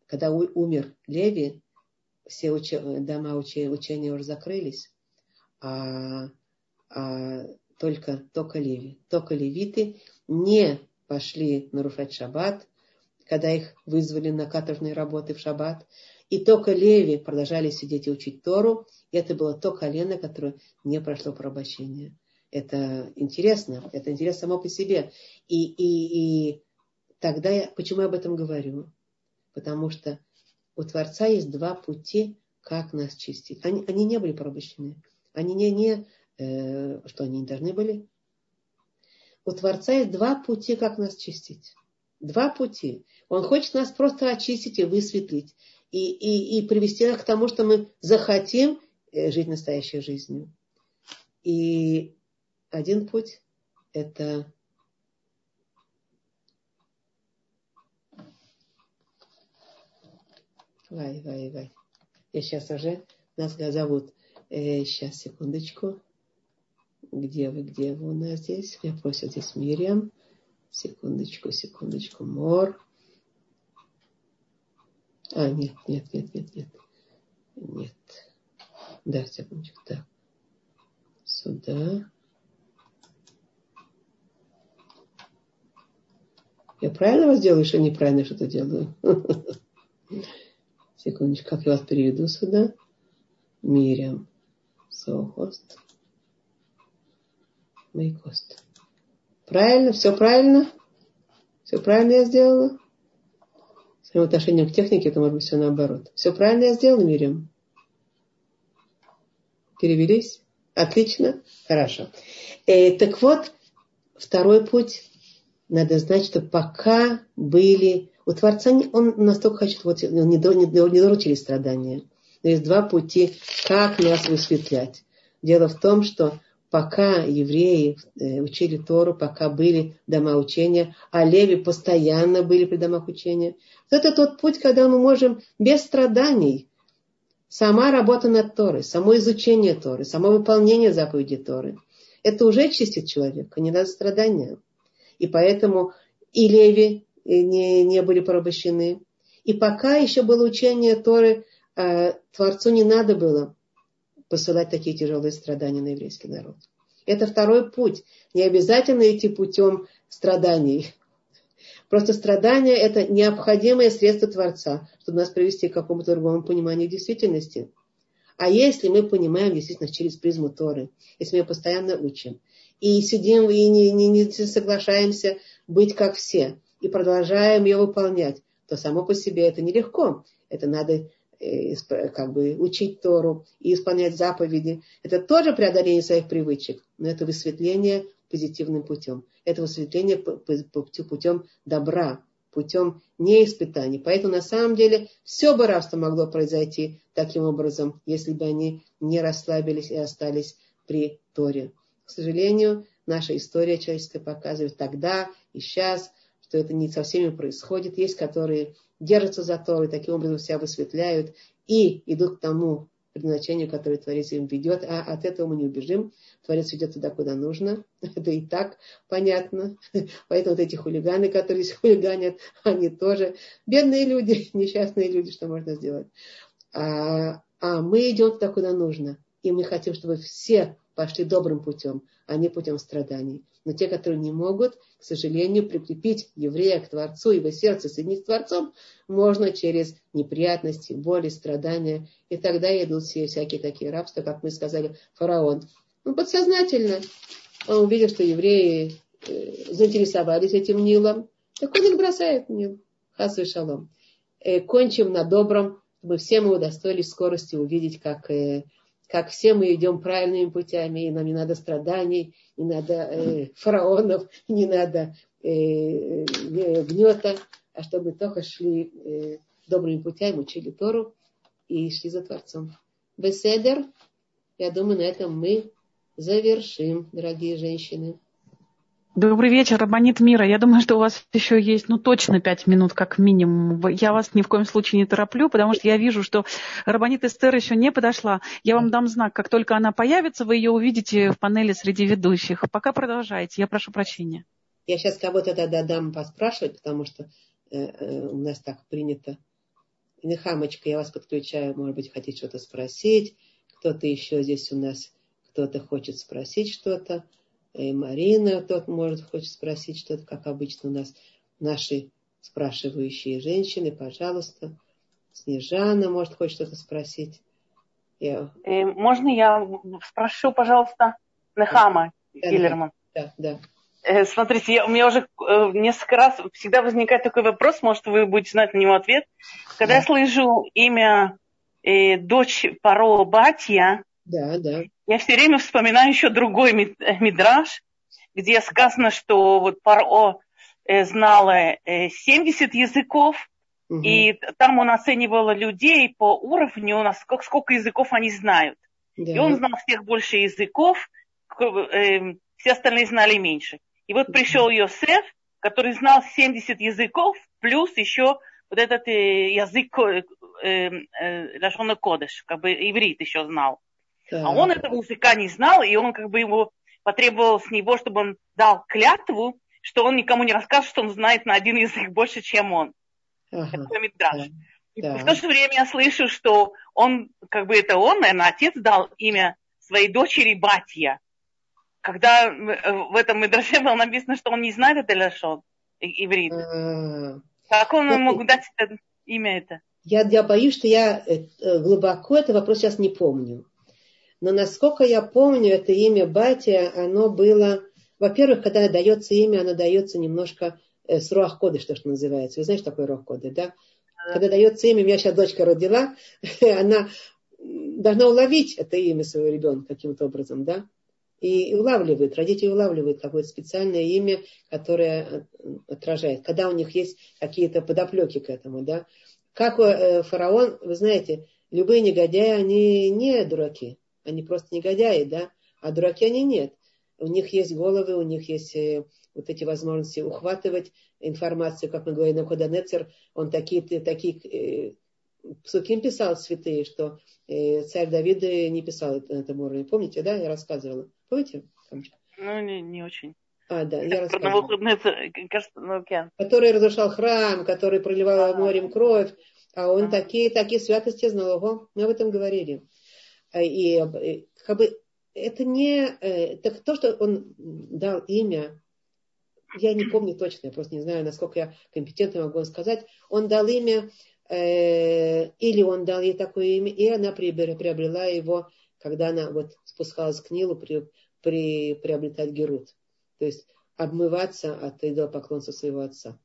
Когда умер Леви, все уч... дома уч... учения уже закрылись, а, а только, только леви. Только левиты не пошли нарушать шаббат, когда их вызвали на каторжные работы в шаббат. И только леви продолжали сидеть и учить Тору. И это было то колено, которое не прошло порабощение. Это интересно. Это интересно само по себе. И, и, и тогда я, почему я об этом говорю? Потому что у Творца есть два пути, как нас чистить. Они, они не были порабощены. Они не, не э, что они не должны были. У Творца есть два пути, как нас чистить. Два пути. Он хочет нас просто очистить и высветлить. И, и, и привести нас к тому, что мы захотим э, жить настоящей жизнью. И один путь – это Вай, вай, вай. Я сейчас уже, нас зовут. Э, сейчас, секундочку. Где вы, где вы у нас здесь? Меня просят здесь Мириам. Секундочку, секундочку. Мор. А, нет, нет, нет, нет, нет. Нет. Да, секундочку. Так. Сюда. Я правильно вас делаю, что неправильно что-то делаю? Секундочку, как я вас переведу сюда? Мириам. Сохост. Мейкост. Правильно? Все правильно? Все правильно я сделала? С моим отношением к технике, это может быть все наоборот. Все правильно я сделала, Мириам? Перевелись? Отлично? Хорошо. Э, так вот, второй путь. Надо знать, что пока были у Творца он настолько хочет, вот, не, не, не доручили страдания. Но есть два пути, как нас высветлять. Дело в том, что пока евреи э, учили Тору, пока были дома учения, а леви постоянно были при домах учения, это тот путь, когда мы можем без страданий, сама работа над Торой, само изучение Торы, само выполнение заповедей Торы, это уже чистит человека, не надо страдания. И поэтому и леви, не, не были порабощены. И пока еще было учение Торы, э, Творцу не надо было посылать такие тяжелые страдания на еврейский народ. Это второй путь. Не обязательно идти путем страданий. Просто страдания – это необходимое средство Творца, чтобы нас привести к какому-то другому пониманию действительности. А если мы понимаем действительно через призму Торы, если мы постоянно учим, и сидим и не, не, не соглашаемся быть как все, и продолжаем ее выполнять, то само по себе это нелегко. Это надо э, как бы учить Тору и исполнять заповеди. Это тоже преодоление своих привычек, но это высветление позитивным путем. Это высветление путем добра, путем неиспытаний. Поэтому на самом деле все бы рабство могло произойти таким образом, если бы они не расслабились и остались при Торе. К сожалению, наша история человеческая показывает тогда и сейчас – что это не со всеми происходит. Есть, которые держатся за то и таким образом себя высветляют и идут к тому предназначению, которое Творец им ведет, а от этого мы не убежим. Творец ведет туда, куда нужно. Это и так понятно. Поэтому вот эти хулиганы, которые здесь хулиганят, они тоже бедные люди, несчастные люди, что можно сделать. А, а мы идем туда, куда нужно. И мы хотим, чтобы все пошли добрым путем, а не путем страданий. Но те, которые не могут, к сожалению, прикрепить еврея к Творцу, его сердце соединить с Творцом, можно через неприятности, боли, страдания. И тогда идут все всякие такие рабства, как мы сказали, фараон. Он подсознательно он увидел, что евреи э, заинтересовались этим Нилом, так он их бросает Нил. Хас и шалом. э, кончим на добром, чтобы все мы удостоились скорости увидеть, как, э, как все мы идем правильными путями, и нам не надо страданий, не надо э, фараонов, не надо э, э, гнета, а чтобы только шли э, добрыми путями, учили Тору и шли за Творцом. Беседер, я думаю, на этом мы завершим, дорогие женщины. Добрый вечер, Абонит Мира. Я думаю, что у вас еще есть, ну, точно пять минут, как минимум. Я вас ни в коем случае не тороплю, потому что я вижу, что Рабанит Эстер еще не подошла. Я вам дам знак, как только она появится, вы ее увидите в панели среди ведущих. Пока продолжайте. Я прошу прощения. Я сейчас кого-то тогда дам поспрашивать, потому что э, э, у нас так принято. Нехамочка, я вас подключаю, может быть, хотите что-то спросить. Кто-то еще здесь у нас, кто-то хочет спросить что-то и Марина тот может хочет спросить что-то, как обычно у нас наши спрашивающие женщины, пожалуйста. Снежана может хочет что-то спросить. Я... Э, можно я спрошу, пожалуйста, Нехама да, Киллерман? Да, да. Э, смотрите, я, у меня уже э, несколько раз всегда возникает такой вопрос, может, вы будете знать на него ответ. Когда да. я слышу имя э, дочь Паро Батья, да, да. Я все время вспоминаю еще другой мидраж, где сказано, что вот Паро э, знала 70 э, языков, угу. и там он оценивал людей по уровню, насколько, сколько языков они знают. Да. И он знал всех больше языков, э, все остальные знали меньше. И вот пришел Йосеф, который знал 70 языков, плюс еще вот этот язык э, э, Кодыш, как бы иврит еще знал. Так. А он этого языка не знал, и он как бы его потребовал с него, чтобы он дал клятву, что он никому не расскажет, что он знает на один язык больше, чем он. Ага. Это Мидраш. Да. в то же время я слышу, что он, как бы это он, наверное, отец дал имя своей дочери Батья. Когда в этом Мидраше было написано, что он не знает это лашон, иврит. А-а-а. Как он это... мог дать это, имя это? Я, я боюсь, что я э, глубоко этот вопрос сейчас не помню. Но насколько я помню, это имя Батя, оно было, во-первых, когда дается имя, оно дается немножко э, с руах коды, что, что называется. Вы знаете, что такое руах коды, да? Когда дается имя, у меня сейчас дочка родила, она должна уловить это имя своего ребенка каким-то образом, да? И улавливает, родители улавливают какое-то специальное имя, которое э, отражает. Когда у них есть какие-то подоплеки к этому, да? Как э, фараон, вы знаете, любые негодяи, они не дураки. Они просто негодяи, да? А дураки они нет. У них есть головы, у них есть э, вот эти возможности ухватывать информацию, как мы говорим, Навходонецер, он такие, такие э, Псуким писал святые, что э, царь Давид не писал на этом уровне. Помните, да, я рассказывала? Помните? Ну, не, не очень. А, да, я рассказывала. Который разрушал храм, который проливал морем кровь, а он такие, такие святости знал. Ого, мы об этом говорили. Э, и э, как бы это не э, так то, что он дал имя, я не помню точно, я просто не знаю, насколько я компетентно могу сказать. Он дал имя, или он дал ей такое имя, и она приобрела его, когда она вот спускалась к Нилу при, при, приобретать Герут. То есть обмываться от идолопоклонства своего отца.